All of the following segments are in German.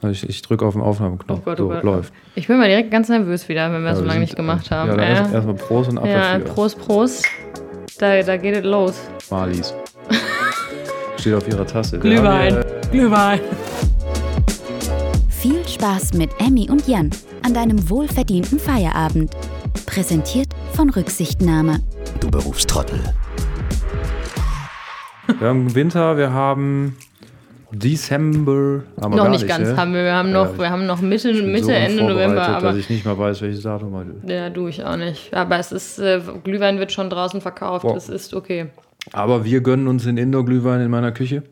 Also ich, ich drücke auf den Aufnahmeknopf. Oh Gott, so, oh läuft. Ich bin mal direkt ganz nervös wieder, wenn wir Ja, so wir lange nicht gemacht haben. Ja, dann Äh, erst- erstmal Prost und ab ja, dafür. Prost, Prost. Da, da geht es los. Marlies. Steht auf ihrer Tasse. Glühwein. hier- Glühwein. Viel Spaß mit Emmy und Jan an deinem wohlverdienten Feierabend. Präsentiert von Rücksichtnahme. Du Berufstrottel. Wir haben Winter, wir haben Dezember. Haben wir Noch gar nicht ganz ne? haben wir. Wir haben Ja, noch, ich wir haben noch Mitte, Mitte so Ende November, aber dass ich nicht mal weiß, welches Datum heute. ja, du ich auch nicht. Aber es ist äh, Glühwein wird schon draußen verkauft. Wow. Es ist okay. Aber wir gönnen uns den Indoor-Glühwein in meiner Küche.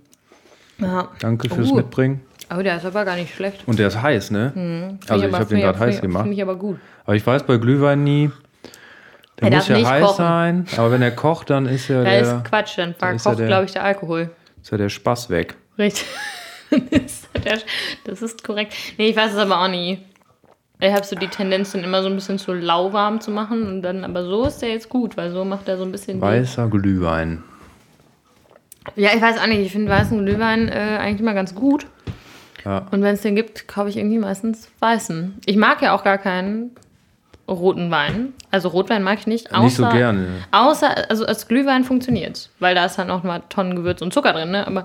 Ja. Danke fürs Oh. Mitbringen. Oh, der ist aber gar nicht schlecht. Und der ist heiß, ne? Find Also ich aber- habe den gerade heiß gemacht. Finde ich aber gut. Aber ich weiß bei Glühwein nie. Der Er muss ja nicht heiß kochen. sein, aber wenn er kocht, dann ist ja Da der, ist Quatsch, dann ja verkocht, glaube ich, der Alkohol. ist ja der Spaß weg. Richtig. das ist korrekt. Nee, ich weiß es aber auch nie. Ich habe so die Tendenz, den immer so ein bisschen zu lauwarm zu machen. Und dann, aber so ist der jetzt gut, weil so macht er so ein bisschen. Weißer Glühwein. Ja, ich weiß auch nicht. Ich finde weißen Glühwein äh, eigentlich immer ganz gut. Ja. Und wenn es den gibt, kaufe ich irgendwie meistens weißen. Ich mag ja auch gar keinen roten Wein. Also Rotwein mag ich nicht. Außer, Nicht so gerne. Außer, also als Glühwein funktioniert Weil da ist dann auch mal Tonnen Gewürz und Zucker drin. Ne? Aber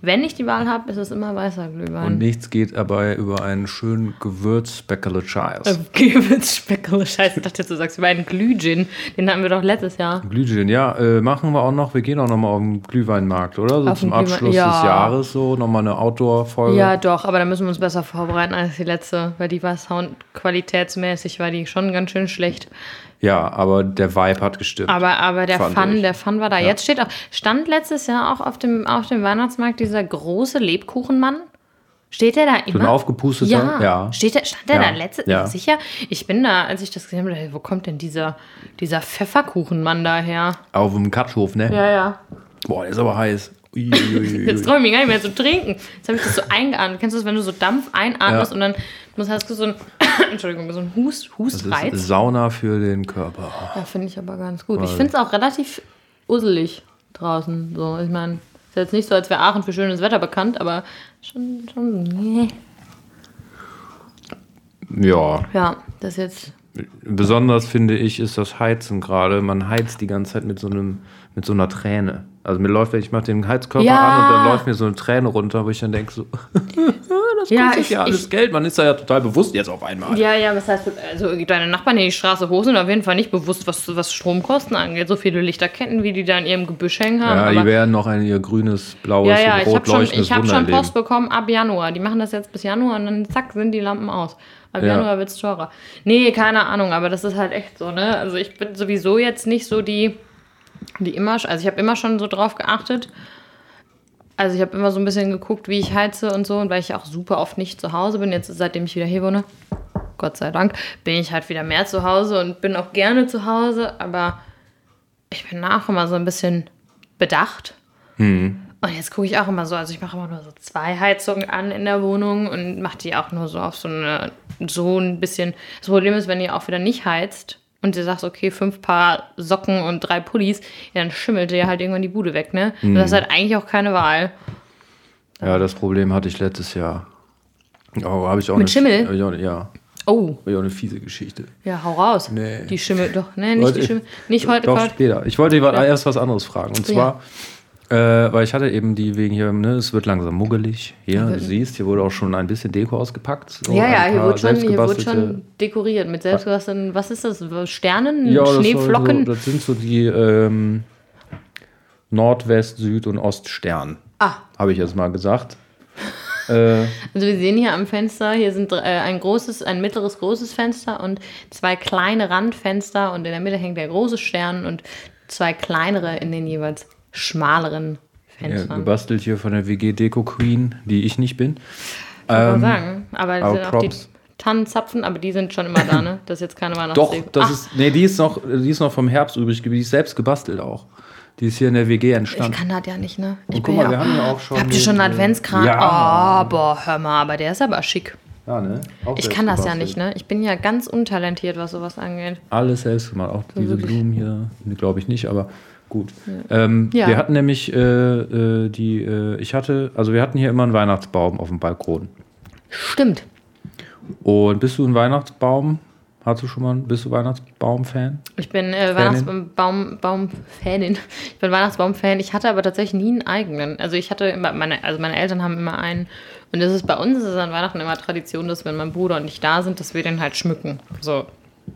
wenn ich die Wahl habe, ist es immer weißer Glühwein. Und nichts geht dabei über einen schönen Gewürz-Speckle Childs. Gewürzspeckel, scheiße, ich dachte jetzt, du sagst über einen Glühgin. Den hatten wir doch letztes Jahr. Glühgin, ja, äh, machen wir auch noch. Wir gehen auch noch mal auf den Glühweinmarkt, oder? So Auf zum Abschluss ja. des Jahres so nochmal eine Outdoor-Folge. Ja, doch, aber da müssen wir uns besser vorbereiten als die letzte, weil die war soundqualitätsmäßig, war die schon ganz schön schlecht. Ja, aber der Vibe hat gestimmt. Aber, aber der Fun, ich. der Fun war da. Jetzt steht auch, stand letztes Jahr auch auf dem, auf dem Weihnachtsmarkt dieser große Lebkuchenmann. Steht der da immer? so ein aufgepusteter? Ja. ja. Steht der, stand der Ja. da letztes Ja. Sicher? Ich bin da, als ich das gesehen habe, dachte ich, wo kommt denn dieser, dieser Pfefferkuchenmann daher? Auf dem Katschhof, ne? Ja, ja. Boah, der ist aber heiß. Jetzt traue ich mich gar nicht mehr zu trinken. Jetzt habe ich das so eingeatmet. Kennst du das, wenn du so Dampf einatmest Ja. und dann muss, hast du so ein, Entschuldigung, so ein Hust, Das Hustreiz? ist Sauna für den Körper. Ja, finde ich aber ganz gut. Ich Weil- finde es auch relativ usselig draußen. So, ich meine, ist jetzt nicht so, als wäre Aachen für schönes Wetter bekannt, aber schon, schon, nee. Ja. Ja, das jetzt. Besonders finde ich, ist das Heizen gerade. Man heizt die ganze Zeit mit so einem, mit so einer Träne. Also mir läuft, ich mache den Heizkörper Ja. an und dann läuft mir so eine Träne runter, wo ich dann denke so, das Ja, kostet ich- ja alles ich- Geld. Man ist da ja total bewusst jetzt auf einmal. Ja, ja, was heißt, also deine Nachbarn, die die Straße hoch sind, auf jeden Fall nicht bewusst, was, was Stromkosten angeht. So viele Lichterketten, wie die da in ihrem Gebüsch hängen haben. Ja, die werden noch ein ihr grünes, blaues, ja, ja, und ich rot habe schon, ich hab Wunder schon. Post bekommen ab Januar. Die machen das jetzt bis Januar und dann zack, sind die Lampen aus. Ab Ja. Januar wird es teurer. Nee, keine Ahnung, aber das ist halt echt so, ne? Also ich bin sowieso jetzt nicht so die, die immer, also ich habe immer schon so drauf geachtet. Also ich habe immer so ein bisschen geguckt, wie ich heize und so, und weil ich auch super oft nicht zu Hause bin, jetzt seitdem ich wieder hier wohne, Gott sei Dank, bin ich halt wieder mehr zu Hause und bin auch gerne zu Hause, aber ich bin auch immer so ein bisschen bedacht. Und jetzt gucke ich auch immer so, also ich mache immer nur so zwei Heizungen an in der Wohnung und mache die auch nur so auf so eine, so ein bisschen. Das Problem ist, wenn ihr auch wieder nicht heizt und ihr sagt, okay, fünf Paar Socken und drei Pullis, ja, dann schimmelt ihr halt irgendwann die Bude weg, ne? Und das ist halt eigentlich auch keine Wahl. Ja, das Problem hatte ich letztes Jahr. Oh, habe ich auch Mit eine, Schimmel? ich auch, ja, Oh, habe ich auch eine fiese Geschichte. ja, hau raus. Nee. Die Schimmel, doch, ne, nicht Wollte die Schimmel. Nicht heute, Doch, später. Ich wollte ja. erst was anderes fragen. Und Ja. Äh, weil ich hatte eben die wegen hier, ne, es wird langsam muggelig. Hier, du siehst, hier wurde auch schon ein bisschen Deko ausgepackt. So Ja, ja, hier wird, schon, hier selbstgebastelte- schon dekoriert mit selbstgebastelten, was ist das? Sternen? ja, das, Schneeflocken? So, das sind so die ähm, Nordwest-, Süd- und Oststern. Ah. Habe ich jetzt mal gesagt. äh, Also wir sehen hier am Fenster, hier sind äh, ein großes, ein mittleres großes Fenster und zwei kleine Randfenster und in der Mitte hängt der große Stern und zwei kleinere in den jeweils schmaleren ja, Fenstern. gebastelt hier von der WG Deko Queen, die ich nicht bin. Kann man Ähm, sagen. Aber, es aber sind auch die. Tannenzapfen, aber die sind schon immer da, ne? Das ist jetzt keine Doch, Weihnachtsdeko. das Ach, ist, nee, die ist noch, die ist noch vom Herbst übrig geblieben. Die ist selbst gebastelt auch. Die ist hier in der WG ich entstanden. kann das ja nicht, ne? Ich Und guck mal, wir haben ja auch schon Habt ihr schon einen äh, Adventskran? ja. Oh, boah, hör mal, aber der ist aber schick. Ja, ne? Auch Ich kann das ja nicht, ne? Ich bin ja ganz untalentiert, was sowas angeht. Alles selbst gemacht. Auch diese wirklich. Blumen hier, glaube ich nicht, aber gut. Ähm, Ja. Wir hatten nämlich äh, äh, die, äh, ich hatte, also wir hatten hier immer einen Weihnachtsbaum auf dem Balkon. Stimmt. Und bist du ein Weihnachtsbaum? Hast du schon mal, bist du Weihnachtsbaum-Fan? Ich bin äh, Weihnachtsbaum-Fanin. Baum, ich bin Weihnachtsbaum-Fan. Ich hatte aber tatsächlich nie einen eigenen. Also ich hatte immer, meine, also meine Eltern haben immer einen. Und das ist bei uns ist es an Weihnachten immer Tradition, dass wenn mein Bruder und ich da sind, dass wir den halt schmücken. So,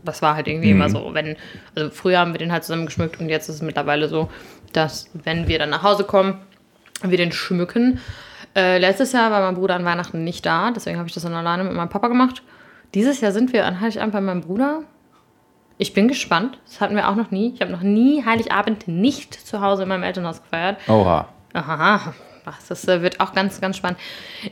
das war halt irgendwie immer so. Wenn, also früher haben wir den halt zusammen geschmückt und jetzt ist es mittlerweile so, dass wenn wir dann nach Hause kommen, wir den schmücken. Äh, letztes Jahr war mein Bruder an Weihnachten nicht da, deswegen habe ich das dann alleine mit meinem Papa gemacht. Dieses Jahr sind wir an Heiligabend bei meinem Bruder. Ich bin gespannt. Das hatten wir auch noch nie. Ich habe noch nie Heiligabend nicht zu Hause in meinem Elternhaus gefeiert. Oha. Aha. Ach, Das äh, wird auch ganz, ganz spannend.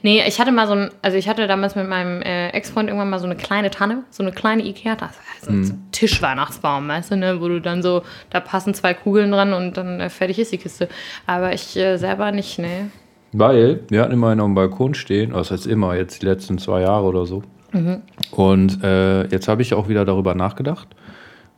Nee, ich hatte mal so ein, also ich hatte damals mit meinem äh, Ex-Freund irgendwann mal so eine kleine Tanne, so eine kleine Ikea-Tanne, also so ein Tischweihnachtsbaum, weißt du, ne, wo du dann so, da passen zwei Kugeln dran und dann äh, fertig ist die Kiste. Aber ich äh, selber nicht, ne. Weil wir hatten immer einen auf dem Balkon stehen, das heißt immer, jetzt die letzten zwei Jahre oder so. Und äh, jetzt habe ich auch wieder darüber nachgedacht.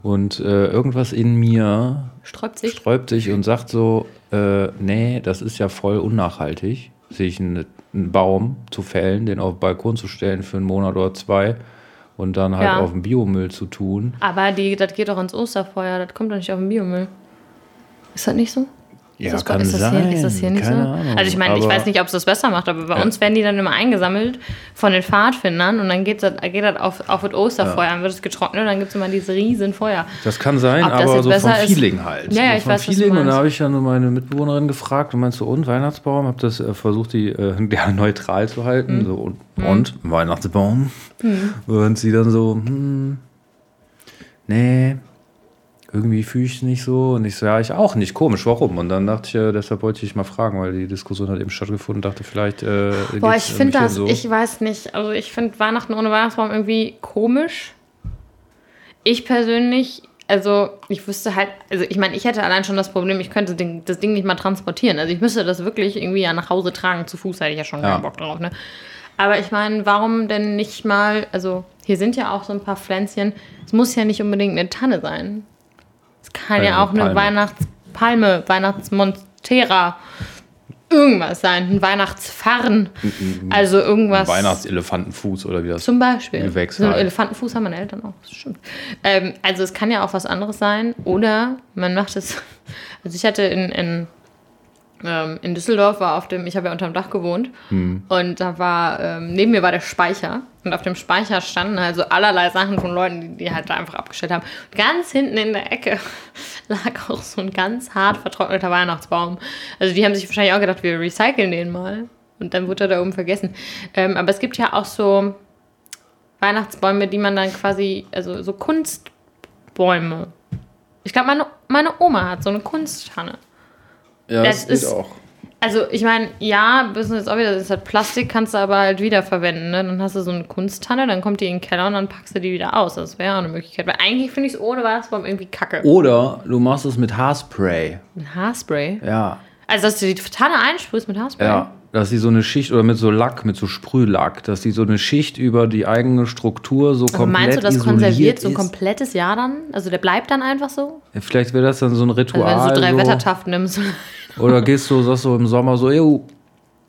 Und äh, irgendwas in mir Sträubt sich. sträubt sich und sagt so, äh, nee, das ist ja voll unnachhaltig, sich einen, einen Baum zu fällen, den auf den Balkon zu stellen für einen Monat oder zwei und dann halt Ja. auf den Biomüll zu tun. Aber die, das geht doch ins Osterfeuer, das kommt doch nicht auf den Biomüll. Ist das nicht so? Ja, ist das, kann ist das sein. Hier, ist das hier nicht Keine so? Ahnung. Also ich meine, ich weiß nicht, ob es das besser macht, aber bei uns werden die dann immer eingesammelt von den Pfadfindern und dann geht das, geht das auf, auf das Osterfeuer, dann wird es getrocknet und dann gibt es immer dieses riesen Feuer. Das kann sein, Ob aber so vom besser ist- Feeling halt. Ja, ja, ich vom weiß, Feeling. Und da habe ich dann meine Mitbewohnerin gefragt und meinst du, und Weihnachtsbaum? Hab das äh, versucht, die äh, ja, neutral zu halten. Mhm. So, und, und Weihnachtsbaum? Und sie dann so, hm, nee, irgendwie fühle ich es nicht so. Und ich so, ja, ich auch nicht. Komisch, warum? Und dann dachte ich, äh, deshalb wollte ich mal fragen, weil die Diskussion hat eben stattgefunden. Dachte vielleicht, äh, Boah, ich finde das, so. ich weiß nicht, also ich finde Weihnachten ohne Weihnachtsbaum irgendwie komisch. Ich persönlich, also ich wüsste halt, also ich meine, ich hätte allein schon das Problem, ich könnte den, das Ding nicht mal transportieren. Also ich müsste das wirklich irgendwie ja nach Hause tragen, zu Fuß hätte ich ja schon Ja. keinen Bock drauf, ne? Aber ich meine, warum denn nicht mal, also hier sind ja auch so ein paar Pflänzchen, es muss ja nicht unbedingt eine Tanne sein. Kann Ja, ja auch eine Palme. Weihnachtspalme, Weihnachtsmontera, irgendwas sein, ein Weihnachtsfarn. Also irgendwas. Weihnachtselefantenfuß oder wie das Zum Beispiel. Gewächs So einen halt. Elefantenfuß haben meine Eltern auch, das stimmt. Ähm, also es kann ja auch was anderes sein. Oder man macht es. Also ich hatte in, in, ähm, in Düsseldorf war auf dem, ich habe ja unterm Dach gewohnt Hm. und da war, ähm, neben mir war der Speicher und auf dem Speicher standen also allerlei Sachen von Leuten, die, die halt da einfach abgestellt haben. Und ganz hinten in der Ecke lag auch so ein ganz hart vertrockneter Weihnachtsbaum. Also die haben sich wahrscheinlich auch gedacht, wir recyceln den mal. Und dann wurde er da oben vergessen. Ähm, aber es gibt ja auch so Weihnachtsbäume, die man dann quasi, also so Kunstbäume. Ich glaube, meine, meine Oma hat so eine Kunsttanne. Ja, das geht ist- Also, ich meine, ja, wissen jetzt auch wieder, das ist halt Plastik, kannst du aber halt wiederverwenden. Ne? Dann hast du so eine Kunsttanne, dann kommt die in den Keller und dann packst du die wieder aus. Das wäre auch eine Möglichkeit. Weil eigentlich finde ich es ohne Weihnachtsbaum irgendwie kacke. Oder du machst es mit Haarspray. Ein Haarspray. Ja. Also, dass du die Tanne einsprühst mit Haarspray. Ja, dass sie so eine Schicht oder mit so Lack, mit so Sprühlack, dass sie so eine Schicht über die eigene Struktur so Also komplett meinst du, das konserviert so ein ist. komplettes Jahr dann? Also der bleibt dann einfach so? Ja, Vielleicht wäre das dann so ein Also Ritual. wenn du so drei so. Wettertaft nimmst. Oder gehst du, sagst du im Sommer so, yo,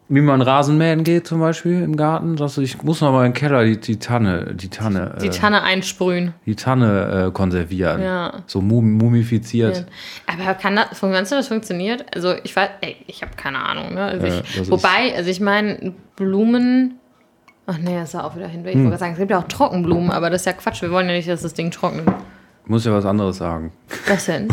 wie man Rasenmähen geht zum Beispiel im Garten, sagst du, ich muss noch mal in den Keller die, die Tanne, die Tanne, Die äh, Tanne einsprühen. die Tanne äh, konservieren. Ja. So mum mumifiziert. Aber kann das, meinst du, das funktioniert? Also ich weiß, ey, ich habe keine Ahnung. Ne? Also Ja, ich, wobei, also ich meine, Blumen. Ach nee, das war auch wieder hinweg. Ich Hm. wollte sagen, es gibt ja auch Trockenblumen, aber das ist ja Quatsch. Wir wollen ja nicht, dass das Ding trocknet. Muss ja was anderes sagen. Was denn?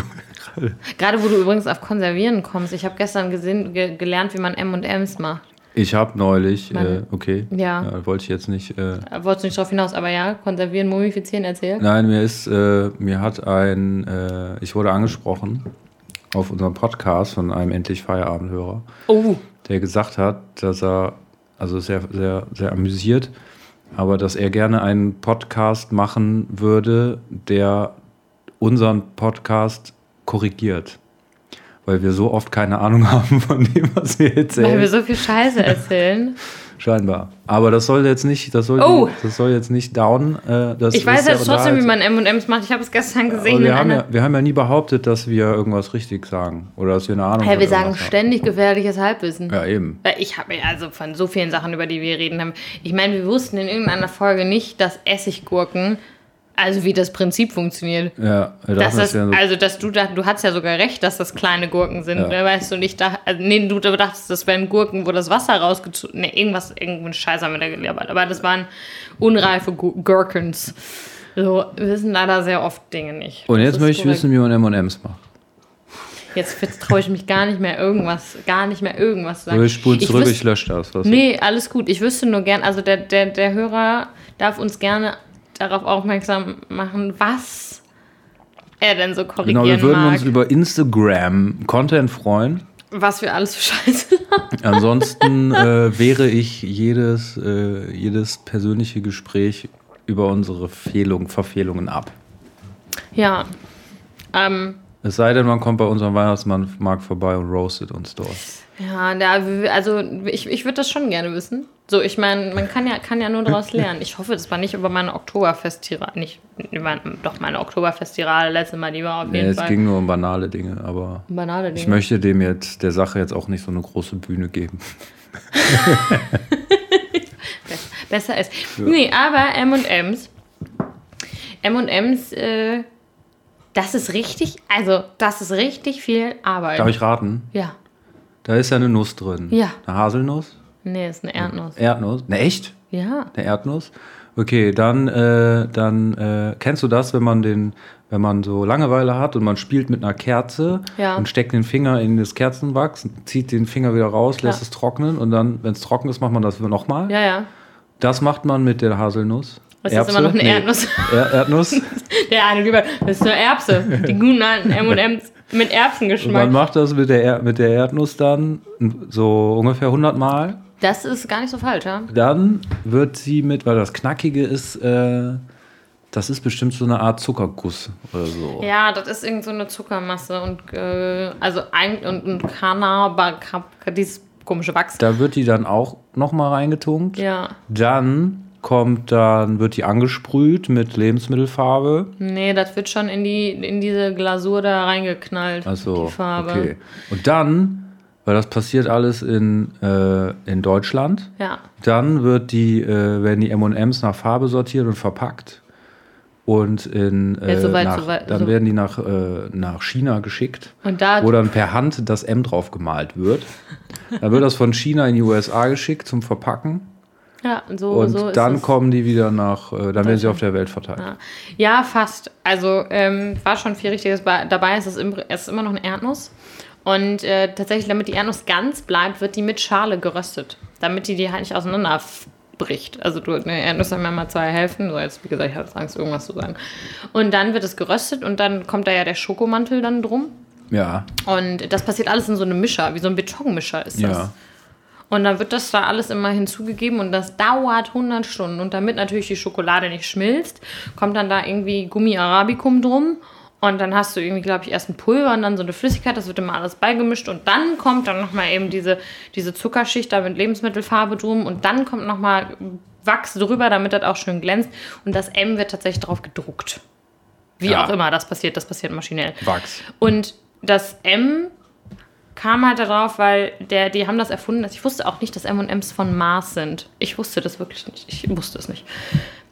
Gerade wo du übrigens auf Konservieren kommst. Ich habe gestern gesehen, ge gelernt, wie man M&M's macht. Ich habe neulich, äh, okay, Ja. wollte ich jetzt nicht. Äh, Da Wolltest du nicht drauf hinaus, aber ja, konservieren, mumifizieren, erzähl. Nein, mir ist, äh, mir hat ein, äh, ich wurde angesprochen auf unserem Podcast von einem endlich Feierabendhörer, Oh, der gesagt hat, dass er, also sehr, sehr, sehr amüsiert, aber dass er gerne einen Podcast machen würde, der unseren Podcast korrigiert. Weil wir so oft keine Ahnung haben von dem, was wir weil wir erzählen. so viel Scheiße erzählen. Scheinbar. Aber das soll jetzt nicht, das soll, Oh. das soll jetzt nicht down. Äh, das Ich weiß jetzt trotzdem, wie man M&M's macht. Ich habe es gestern gesehen. Wir, haben ja, wir haben ja nie behauptet, dass wir irgendwas richtig sagen. Oder dass wir eine Ahnung Hey, wir sagen ständig gefährliches Halbwissen. haben. Ja, eben. Ich habe also von so vielen Sachen, über die wir reden haben. Ich meine, wir wussten in irgendeiner Folge nicht, dass Essiggurken, also wie das Prinzip funktioniert. Ja, Dass das, wären so also, dass du da, du hattest ja sogar recht, dass das kleine Gurken sind. Ja. Ne, Weißt du nicht, da, also, nee, du dachtest, das wären Gurken, wo das Wasser rausgezogen, ne, irgendwas, irgendeinen Scheiß haben wir da gelabert. Aber das waren unreife Gu- Gurkens. So, wir wissen leider sehr oft Dinge nicht. Und jetzt möchte ich korrekt. wissen, wie man M&M's macht. Jetzt, jetzt traue ich mich gar nicht mehr irgendwas, gar nicht mehr irgendwas zu sagen. Oder ich spule Ich zurück, wüs- ich lösche das. Was Nee, alles gut. Ich wüsste nur gern, also der, der, der Hörer darf uns gerne darauf aufmerksam machen, was er denn so korrigieren Genau, wir würden mag. uns über Instagram Content freuen. was wir alles für Scheiße haben. Ansonsten äh, wehre ich jedes, äh, jedes persönliche Gespräch über unsere Fehlung, Verfehlungen ab. Ja. Ähm, Es sei denn, man kommt bei unserem Weihnachtsmarkt vorbei und roastet uns dort. ja, da, also ich, ich würde das schon gerne wissen. So, ich meine, man kann ja, kann ja nur daraus lernen. Ich hoffe, das war nicht über meine Oktoberfest-Tirade. Nicht, über, doch, meine Oktoberfest-Tirade letztes Mal, die war auf Nee, jeden es Fall. ging nur um banale Dinge, aber banale Dinge. ich möchte dem jetzt, der Sache jetzt auch nicht so eine große Bühne geben. besser ist. Nee, aber M&M's. M&M's, äh, das ist richtig, also das ist richtig viel Arbeit. Darf ich raten? Ja. Da ist ja eine Nuss drin. Ja. Eine Haselnuss? Nee, ist eine Erdnuss. Erdnuss? Ne, echt? Ja. Eine Erdnuss? Okay, dann, äh, dann äh, kennst du das, wenn man den, wenn man so Langeweile hat und man spielt mit einer Kerze Ja. und steckt den Finger in das Kerzenwachs, zieht den Finger wieder raus, lässt Ja. es trocknen und dann, wenn es trocken ist, macht man das nochmal. Ja, ja. Das macht man mit der Haselnuss. Das ist immer noch eine Erdnuss. Er Erdnuss. Der eine lieber, das ist nur Erbse. Die guten alten M&M's mit Und man Erbsengeschmack. macht das mit der, Er- mit der Erdnuss dann so ungefähr 100 Mal. Das ist gar nicht so falsch, ja? Dann wird sie mit, weil das Knackige ist, äh, das ist bestimmt so eine Art Zuckerguss oder so. Ja, das ist irgend so eine Zuckermasse und, äh, also ein, und, und Kanaba, dieses komische Wachs. Da wird die dann auch nochmal reingetunkt. Ja. Dann kommt dann, wird die angesprüht mit Lebensmittelfarbe. Nee, das wird schon in, die, in diese Glasur da reingeknallt. Also, die Farbe. okay. Und dann, weil das passiert alles in, äh, in Deutschland, Ja. dann wird die, äh, werden die M&M's nach Farbe sortiert und verpackt. Und in, äh, Ja, soweit, nach, soweit, dann so- werden die nach, äh, nach China geschickt, wo dann per Hand das M drauf gemalt wird. Dann wird das von China in die USA geschickt zum Verpacken. Ja, so, Und so dann kommen die wieder nach, äh, dann werden sie auf der Welt verteilt. Ja. Ja, fast. Also ähm, war schon viel Richtiges bei- dabei. Es ist, im, es ist immer noch eine Erdnuss. Und äh, tatsächlich, damit die Erdnuss ganz bleibt, wird die mit Schale geröstet. Damit die die halt nicht auseinanderbricht. Also du, eine Erdnuss haben ja mal zwei Hälften. So jetzt, wie gesagt, ich habe Angst, irgendwas zu sagen. Und dann wird es geröstet und dann kommt da ja der Schokomantel dann drum. Ja, Und das passiert alles in so einem Mischer, wie so ein Betonmischer ist das. ja. Und dann wird das da alles immer hinzugegeben und das dauert 100 Stunden. Und damit natürlich die Schokolade nicht schmilzt, kommt dann da irgendwie Gummi Arabicum drum. Und dann hast du irgendwie, glaube ich, erst ein Pulver und dann so eine Flüssigkeit. Das wird immer alles beigemischt. Und dann kommt dann nochmal eben diese, diese Zuckerschicht da mit Lebensmittelfarbe drum. Und dann kommt nochmal Wachs drüber, damit das auch schön glänzt. Und das M wird tatsächlich drauf gedruckt. Wie Ja. auch immer das passiert, das passiert maschinell. Wachs. Und das M kam halt darauf, weil der, die haben das erfunden. Ich wusste auch nicht, dass M&M's von Mars sind. Ich wusste das wirklich nicht. Ich wusste es nicht.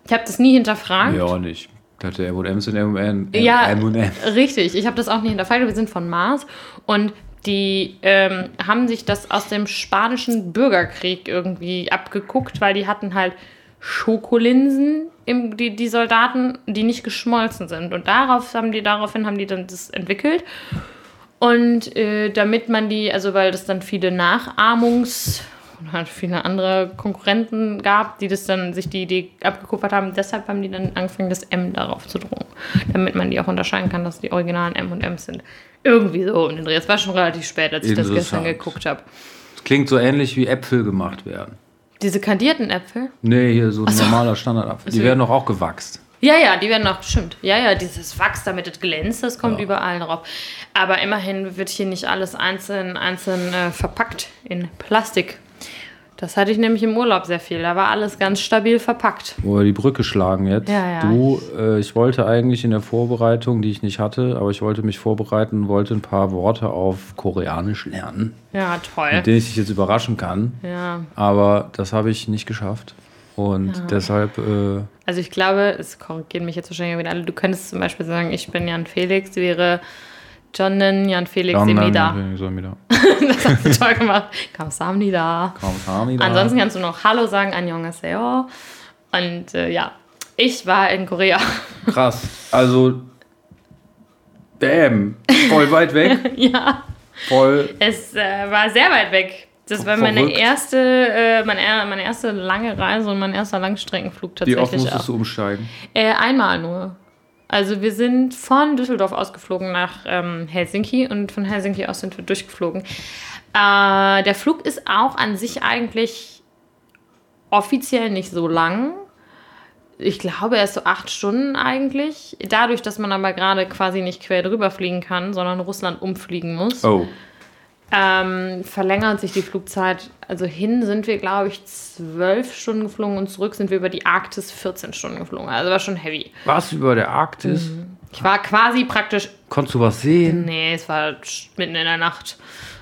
Ich habe das nie hinterfragt. Ja, auch nicht. Ich dachte, M&M's sind M&M. Ja, M&M. richtig. Ich habe das auch nie hinterfragt. Wir sind von Mars und die ähm, haben sich das aus dem spanischen Bürgerkrieg irgendwie abgeguckt, weil die hatten halt Schokolinsen, im, die, die Soldaten, die nicht geschmolzen sind. Und darauf haben die, daraufhin haben die dann das entwickelt. Und äh, damit man die, also weil das dann viele Nachahmungs- und halt viele andere Konkurrenten gab, die das dann sich die Idee abgekupfert haben, deshalb haben die dann angefangen, das M darauf zu drucken. Damit man die auch unterscheiden kann, dass die originalen M&M's sind. Irgendwie so um den Dreh. Es war schon relativ spät, als ich das gestern geguckt habe. Das klingt so ähnlich wie Äpfel gemacht werden. Diese kandierten Äpfel? Nee, hier so ein normaler Standardapfel. Die werden doch auch gewachst. Ja, ja, die werden auch, stimmt. Ja, ja, dieses Wachs, damit es glänzt, das kommt Ja. überall drauf. Aber immerhin wird hier nicht alles einzeln, einzeln äh, verpackt in Plastik. Das hatte ich nämlich im Urlaub sehr viel. Da war alles ganz stabil verpackt. Wo wir die Brücke schlagen jetzt. Ja, ja. Du, äh, ich wollte eigentlich in der Vorbereitung, die ich nicht hatte, aber ich wollte mich vorbereiten, wollte ein paar Worte auf Koreanisch lernen, Ja, toll. mit denen ich dich jetzt überraschen kann. Ja. Aber das habe ich nicht geschafft. Und deshalb, äh, Also ich glaube, es korrigieren mich jetzt wahrscheinlich wieder alle. Du könntest zum Beispiel sagen, ich bin Jan Felix, wäre Jonnen Jan Felix dann- Semida. so wieder. Das hast du toll gemacht. Kamsahamnida. Kamsahamnida. Ansonsten kannst du noch Hallo sagen, Annyeonghaseyo. Und äh, ja, ich war in Korea. Krass. Also, bam, voll weit weg. ja, Voll. es äh, war sehr weit weg. Das war meine Verrückt. erste, äh, meine, meine erste lange Reise und mein erster Langstreckenflug Wie oft tatsächlich musstest auch. du umsteigen? Äh, einmal nur. Also wir sind von Düsseldorf ausgeflogen nach ähm, Helsinki und von Helsinki aus sind wir durchgeflogen. Äh, der Flug ist auch an sich eigentlich offiziell nicht so lang. Ich glaube, er ist so acht Stunden eigentlich. Dadurch, dass man aber gerade quasi nicht quer drüber fliegen kann, sondern Russland umfliegen muss, Oh, ähm, verlängert sich die Flugzeit. Also hin sind wir, glaube ich, zwölf Stunden geflogen und zurück sind wir über die Arktis 14 Stunden geflogen. Also war schon heavy. du über der Arktis? Ich war quasi praktisch. Konntest du was sehen? Nee, es war mitten in der Nacht.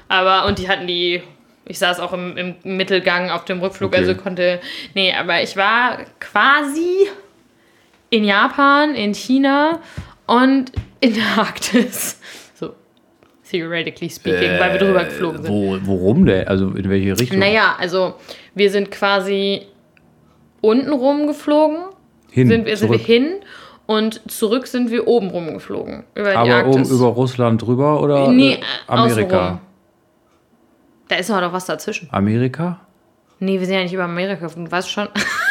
Aber, und die hatten die. Ich saß auch im, im Mittelgang auf dem Rückflug, Okay. also konnte. Nee, aber ich war quasi in Japan, in China und in der Arktis. Theoretically speaking, weil wir drüber geflogen sind. Wo, worum denn? Also in welche Richtung? Naja, also wir sind quasi unten rum geflogen, Hin, sind, wir, sind wir hin und zurück sind wir oben rum geflogen. Über die Aber um Arktis. über Russland drüber oder Nee, äh, äh, Amerika? außenrum. Da ist doch was dazwischen. Amerika? Nee, wir sind ja nicht über Amerika geflogen. Du weißt schon.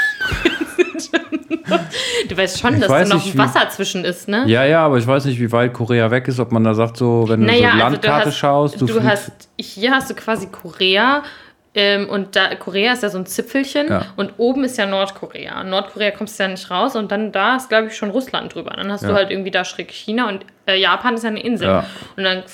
du weißt schon, Ich dass weiß da noch nicht, wie- Wasser zwischen ist, ne? Ja, ja, aber ich weiß nicht, wie weit Korea weg ist, ob man da sagt, so, wenn du Naja, so also Landkarte du hast, schaust, du, du hast, hier hast du quasi Korea ähm, und da, Korea ist ja so ein Zipfelchen Ja. und oben ist ja Nordkorea. Und Nordkorea kommst du ja nicht raus und dann da ist, glaube ich, schon Russland drüber. Dann hast Ja. du halt irgendwie da schräg China und äh, Japan ist ja eine Insel. Ja. Und dann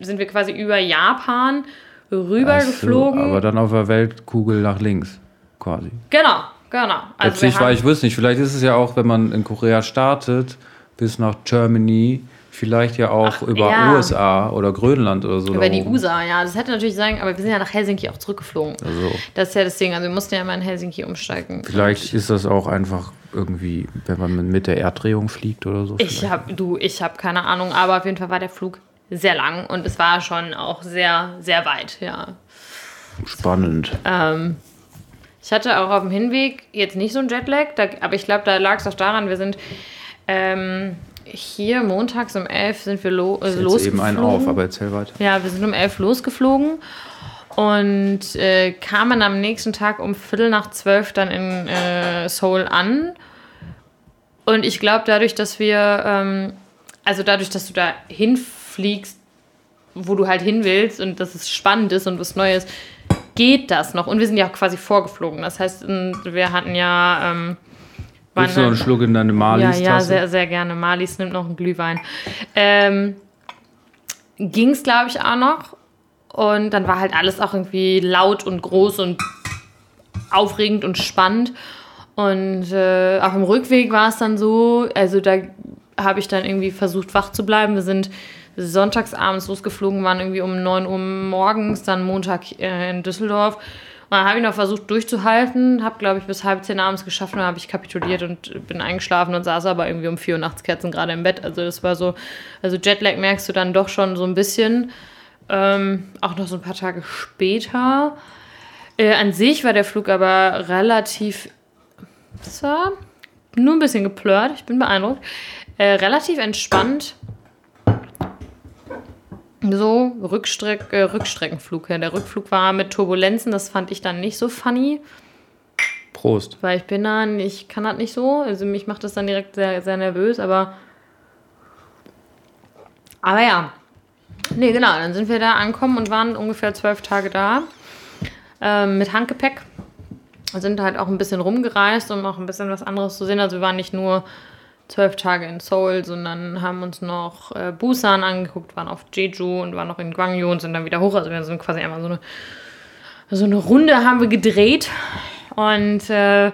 sind wir quasi über Japan rüber Ach so, geflogen. aber dann auf der Weltkugel nach links, quasi. genau, genau. Also nicht, weil ich wüsste nicht, vielleicht ist es ja auch, wenn man in Korea startet, bis nach Germany, vielleicht ja auch Ach, über ja. USA oder Grönland oder so. über die. USA, ja. Das hätte natürlich sein, aber wir sind ja nach Helsinki auch zurückgeflogen. Also, Das ist ja das Ding. Also wir mussten ja mal in Helsinki umsteigen. vielleicht ist das auch einfach irgendwie, wenn man mit der Erddrehung fliegt oder so. Ich vielleicht. habe du, ich habe keine Ahnung, aber auf jeden Fall war der Flug sehr lang und es war schon auch sehr, sehr weit, ja. Spannend. Ähm, ich hatte auch auf dem Hinweg jetzt nicht so einen Jetlag, da, aber ich glaube, da lag es auch daran, wir sind ähm, hier montags um 11 sind wir lo äh, losgeflogen. eben einen auf, aber erzähl weiter. Ja, wir sind um 11 losgeflogen und äh, kamen am nächsten Tag um Viertel nach zwölf dann in äh, Seoul an. Und ich glaube, dadurch, dass wir, ähm, also dadurch, dass du da hinfliegst, wo du halt hin willst und dass es spannend ist und was Neues, geht das noch. Und wir sind ja auch quasi vorgeflogen. Das heißt, m, wir hatten ja. Ähm, Willst du noch einen Schluck in deine ja, Malis-Tasse? ja, sehr, sehr gerne. Marlies nimmt noch einen Glühwein. Ähm, Ging es, glaube ich, auch noch. Und dann war halt alles auch irgendwie laut und groß und aufregend und spannend. Und äh, auch im Rückweg war es dann so, also da habe ich dann irgendwie versucht, wach zu bleiben. Wir sind sonntags abends losgeflogen, waren irgendwie um 9 Uhr morgens, dann Montag äh, in Düsseldorf. Und dann habe ich noch versucht durchzuhalten, habe, glaube ich, bis halb zehn abends geschafft und dann habe ich kapituliert und bin eingeschlafen und saß aber irgendwie um vier Uhr nachts Kerzen gerade im Bett. Also das war so, also Jetlag merkst du dann doch schon so ein bisschen. Ähm, auch noch so ein paar Tage später. Äh, an sich war der Flug aber relativ, war nur ein bisschen geplört, ich bin beeindruckt. Äh, relativ entspannt. So, Rückstreck, äh, Rückstreckenflug. Ja. Der Rückflug war mit Turbulenzen, das fand ich dann nicht so funny, Prost. weil ich bin dann, ich kann das nicht so. Also mich macht das dann direkt sehr, sehr nervös, aber. Aber ja. Nee, genau, dann sind wir da angekommen und waren ungefähr zwölf Tage da. Ähm, mit Handgepäck. Sind halt auch ein bisschen rumgereist, um auch ein bisschen was anderes zu sehen. Also wir waren nicht nur zwölf Tage in Seoul, sondern haben uns noch äh, Busan angeguckt, waren auf Jeju und waren noch in Gwangju und sind dann wieder hoch. Also wir sind quasi einmal so eine so eine Runde haben wir gedreht und äh,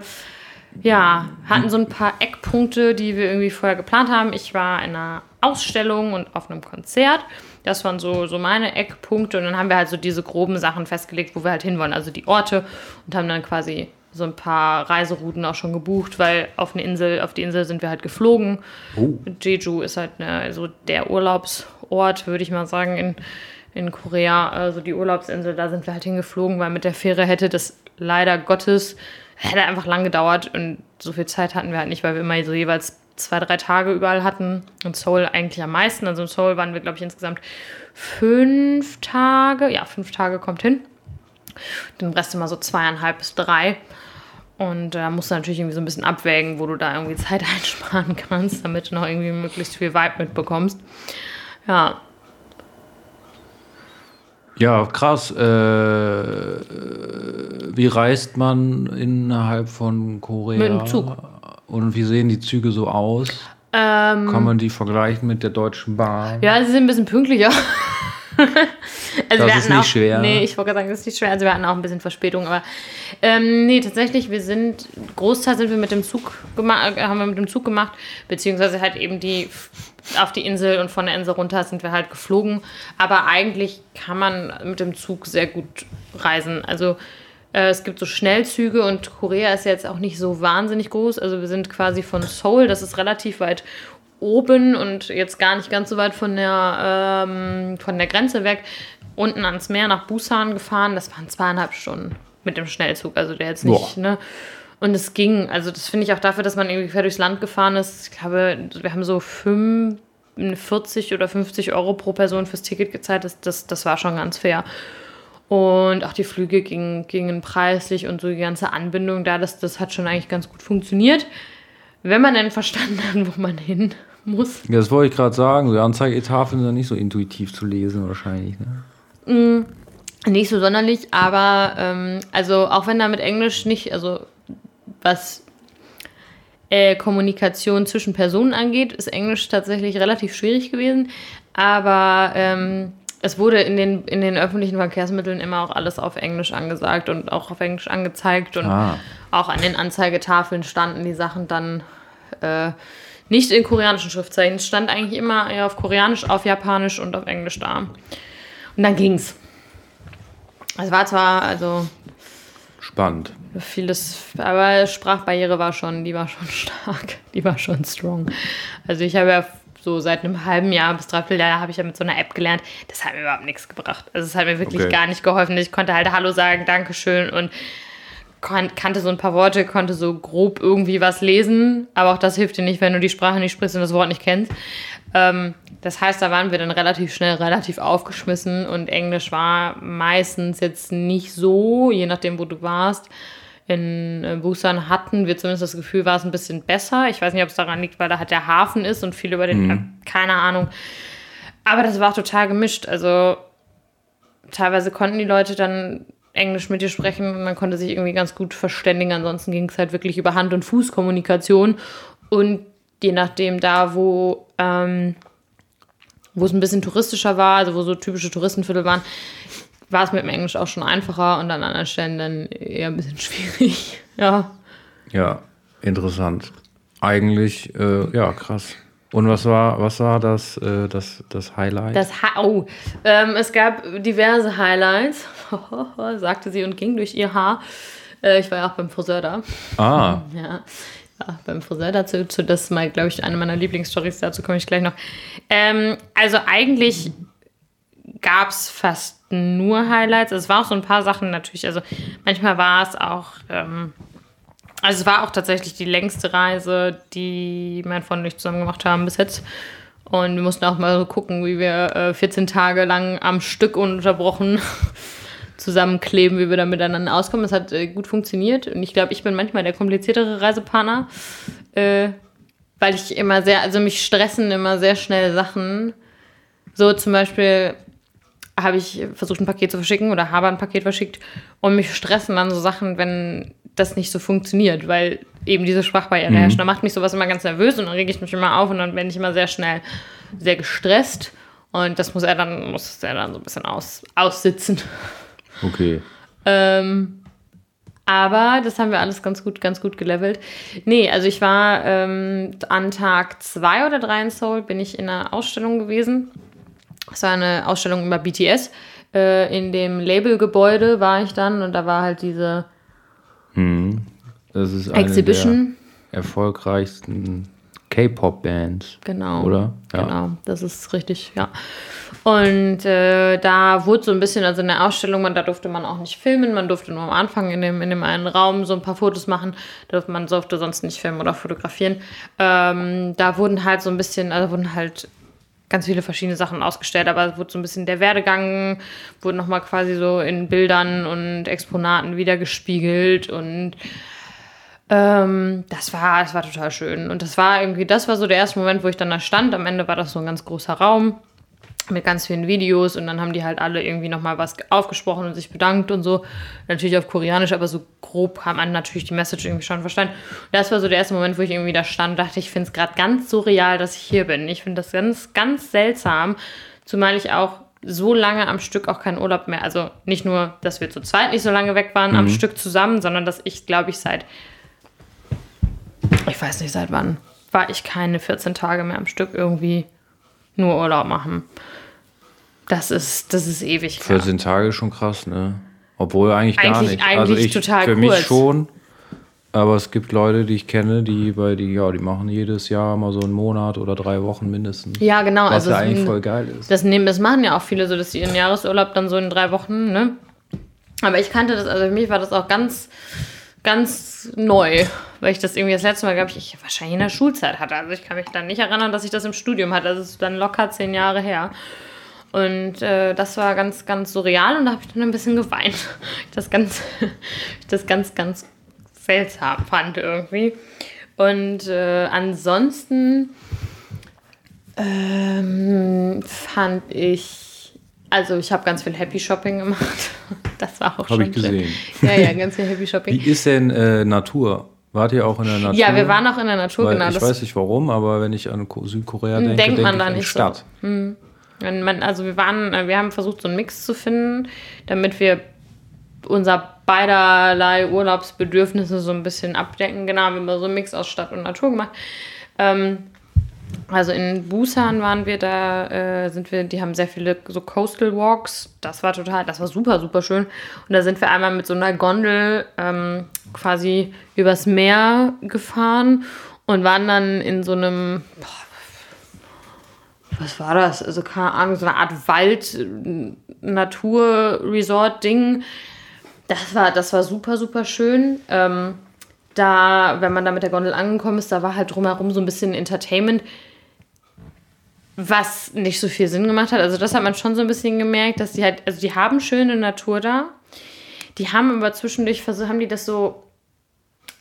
ja, hatten so ein paar Eckpunkte, die wir irgendwie vorher geplant haben. Ich war in einer Ausstellung und auf einem Konzert. Das waren so, so meine Eckpunkte. Und dann haben wir halt so diese groben Sachen festgelegt, wo wir halt hinwollen, also die Orte und haben dann quasi so ein paar Reiserouten auch schon gebucht, weil auf eine Insel, auf die Insel sind wir halt geflogen. Oh. Jeju ist halt eine, also der Urlaubsort, würde ich mal sagen, in, in Korea, also die Urlaubsinsel, da sind wir halt hingeflogen, weil mit der Fähre hätte das leider Gottes, hätte einfach lang gedauert und so viel Zeit hatten wir halt nicht, weil wir immer so jeweils zwei, drei Tage überall hatten. Und Seoul eigentlich am meisten. Also in Seoul waren wir, glaube ich, insgesamt fünf Tage. Ja, fünf Tage kommt hin. Den Rest immer so zweieinhalb bis drei. Und da musst du natürlich irgendwie so ein bisschen abwägen, wo du da irgendwie Zeit einsparen kannst, damit du noch irgendwie möglichst viel Vibe mitbekommst. Ja. Ja, krass. Äh, wie reist man innerhalb von Korea? Mit dem Zug. Und wie sehen die Züge so aus? Ähm, Kann man die vergleichen mit der Deutschen Bahn? ja, sie sind ein bisschen pünktlicher. also Das ist nicht auch, schwer. Nee, ich wollte gerade sagen, das ist nicht schwer. Also wir hatten auch ein bisschen Verspätung, aber ähm, nee, tatsächlich, wir sind, Großteil sind wir mit dem Zug gemacht, haben wir mit dem Zug gemacht, beziehungsweise halt eben die auf die Insel und von der Insel runter sind wir halt geflogen. Aber eigentlich kann man mit dem Zug sehr gut reisen. Also äh, es gibt so Schnellzüge und Korea ist jetzt auch nicht so wahnsinnig groß. Also wir sind quasi von Seoul, das ist relativ weit oben und jetzt gar nicht ganz so weit von der, ähm, von der Grenze weg, unten ans Meer nach Busan gefahren. Das waren zweieinhalb Stunden mit dem Schnellzug. Also der jetzt nicht, Boah. ne? Und es ging, also das finde ich auch dafür, dass man irgendwie quer durchs Land gefahren ist. Ich glaube, wir haben so 45 oder 50 Euro pro Person fürs Ticket gezahlt. Das, das, das war schon ganz fair. Und auch die Flüge gingen, gingen preislich und so die ganze Anbindung da, das, das hat schon eigentlich ganz gut funktioniert. Wenn man dann verstanden hat, wo man hin muss. Ja, das wollte ich gerade sagen. So Anzeigetafeln sind ja nicht so intuitiv zu lesen wahrscheinlich. Ne? Nicht so sonderlich, aber ähm, also auch wenn da mit Englisch nicht, also was äh, Kommunikation zwischen Personen angeht, ist Englisch tatsächlich relativ schwierig gewesen. Aber ähm, es wurde in den, in den öffentlichen Verkehrsmitteln immer auch alles auf Englisch angesagt und auch auf Englisch angezeigt. Und Ah. auch an den Anzeigetafeln standen die Sachen dann äh, nicht in koreanischen Schriftzeichen. Es stand eigentlich immer eher auf Koreanisch, auf Japanisch und auf Englisch da. Und dann ging's. Es war zwar, also Spannend. vieles, aber Sprachbarriere war schon, die war schon stark, die war schon strong. Also ich habe ja so seit einem halben Jahr bis dreiviertel Jahr habe ich ja mit so einer App gelernt. Das hat mir überhaupt nichts gebracht. Also es hat mir wirklich Okay. gar nicht geholfen. Ich konnte halt Hallo sagen, Dankeschön und kon kannte so ein paar Worte, konnte so grob irgendwie was lesen. Aber auch das hilft dir nicht, wenn du die Sprache nicht sprichst und das Wort nicht kennst. Ähm, das heißt, da waren wir dann relativ schnell relativ aufgeschmissen und Englisch war meistens jetzt nicht so, je nachdem, wo du warst. In äh, Busan hatten wir zumindest das Gefühl, war es ein bisschen besser. Ich weiß nicht, ob es daran liegt, weil da halt der Hafen ist und viel über den, äh, keine Ahnung. Aber das war total gemischt. Also teilweise konnten die Leute dann Englisch mit dir sprechen und man konnte sich irgendwie ganz gut verständigen. Ansonsten ging es halt wirklich über Hand- und Fußkommunikation. Und je nachdem da, wo, ähm, es ein bisschen touristischer war, also wo so typische Touristenviertel waren, war es mit dem Englisch auch schon einfacher und an anderen Stellen dann eher ein bisschen schwierig. Ja. Ja, interessant. Eigentlich, äh, ja, krass. Und was war, was war das, äh, das, das Highlight? Das ha oh, ähm, es gab diverse Highlights, sagte sie und ging durch ihr Haar. Äh, ich war ja auch beim Friseur da. ah, Ja, ja beim Friseur dazu, zu, das ist mal, glaube ich, eine meiner Lieblingsstories, dazu komme ich gleich noch. Ähm, also eigentlich gab es fast nur Highlights. Es war auch so ein paar Sachen natürlich, also manchmal war es auch, ähm, also es war auch tatsächlich die längste Reise, die mein Freund und ich zusammen gemacht haben bis jetzt. Und wir mussten auch mal so gucken, wie wir äh, 14 Tage lang am Stück ununterbrochen zusammenkleben, wie wir da miteinander auskommen. Es hat äh, gut funktioniert und ich glaube, ich bin manchmal der kompliziertere Reisepartner, äh, weil ich immer sehr, also mich stressen immer sehr schnell Sachen. So zum Beispiel habe ich versucht, ein Paket zu verschicken oder habe ein Paket verschickt und mich stressen dann so Sachen, wenn das nicht so funktioniert, weil eben diese Sprachbarriere herrscht. Da macht mich sowas immer ganz nervös und dann rege ich mich immer auf und dann bin ich immer sehr schnell sehr gestresst und das muss er dann, muss er dann so ein bisschen aus, aussitzen. okay. Ähm, aber das haben wir alles ganz gut, ganz gut gelevelt. Nee, also ich war ähm, an Tag zwei oder drei in Seoul, bin ich in einer Ausstellung gewesen. Es war eine Ausstellung über BTS. Äh, in dem Labelgebäude war ich dann und da war halt diese Das ist eine Exhibition. der erfolgreichsten K-Pop-Bands. Genau. Oder? Ja. Genau, das ist richtig, ja. Und äh, da wurde so ein bisschen, also in der Ausstellung, man, da durfte man auch nicht filmen, man durfte nur am Anfang in dem, in dem einen Raum so ein paar Fotos machen, durfte, man durfte sonst nicht filmen oder fotografieren. Ähm, da wurden halt so ein bisschen, also wurden halt ganz viele verschiedene Sachen ausgestellt, aber es wurde so ein bisschen der Werdegang, wurde nochmal quasi so in Bildern und Exponaten wiedergespiegelt und ähm, das war, das war total schön. Und das war irgendwie, das war so der erste Moment, wo ich dann da stand. Am Ende war das so ein ganz großer Raum mit ganz vielen Videos und dann haben die halt alle irgendwie nochmal was aufgesprochen und sich bedankt und so. Natürlich auf Koreanisch, aber so grob haben man natürlich die Message irgendwie schon verstanden. Und das war so der erste Moment, wo ich irgendwie da stand und dachte, ich finde es gerade ganz surreal, dass ich hier bin. Ich finde das ganz, ganz seltsam, zumal ich auch so lange am Stück auch keinen Urlaub mehr, also nicht nur, dass wir zu zweit nicht so lange weg waren am Stück zusammen, sondern dass ich, glaube ich, seit ich weiß nicht seit wann, war ich keine 14 Tage mehr am Stück irgendwie nur Urlaub machen. Das ist, das ist ewig. her. 14 Tage schon krass, ne? Obwohl eigentlich gar Eigentlich- nicht. eigentlich also ich, total Für kurz. mich schon. Aber es gibt Leute, die ich kenne, die bei die, ja, die machen jedes Jahr mal so einen Monat oder drei Wochen mindestens. Ja, genau. Was also ja eigentlich voll geil ist. Das, nehmen, das machen ja auch viele so, dass sie ihren Jahresurlaub dann so in drei Wochen, ne? Aber ich kannte das, also für mich war das auch ganz, ganz neu, weil ich das irgendwie das letzte Mal, glaube ich, ich wahrscheinlich in der Schulzeit hatte. Also ich kann mich dann nicht erinnern, dass ich das im Studium hatte. Das ist dann locker zehn Jahre her. Und äh, das war ganz, ganz surreal und da habe ich dann ein bisschen geweint. Ich das ganz, das ganz, ganz seltsam fand irgendwie. Und äh, ansonsten ähm, fand ich, also ich habe ganz viel Happy Shopping gemacht. Das war auch Hab schon ich gesehen. Schön. Ja, ja, ganz viel Happy Shopping. Wie ist denn äh, Natur? Wart ihr auch in der Natur? Ja, wir waren auch in der Natur, Weil genau. ich weiß nicht warum, aber wenn ich an Ko- Südkorea denke, denkt man denke da ich an nicht so. Stadt. Wenn man, also wir waren, äh, wir haben versucht, so einen Mix zu finden, damit wir unser beiderlei Urlaubsbedürfnisse so ein bisschen abdecken. Genau, wir haben so einen Mix aus Stadt und Natur gemacht. Ähm, also in Busan waren wir da, äh, sind wir, die haben sehr viele so Coastal Walks. Das war total, das war super, super schön. Und da sind wir einmal mit so einer Gondel ähm, quasi übers Meer gefahren und waren dann in so einem, boah, was war das? Also keine Ahnung, so eine Art Wald-Natur-Resort-Ding. Das war, das war super, super schön. Ähm, da, wenn man da mit der Gondel angekommen ist, da war halt drumherum so ein bisschen Entertainment, was nicht so viel Sinn gemacht hat. Also das hat man schon so ein bisschen gemerkt, dass die halt, also die haben schöne Natur da. Die haben aber zwischendurch versucht, haben die das so,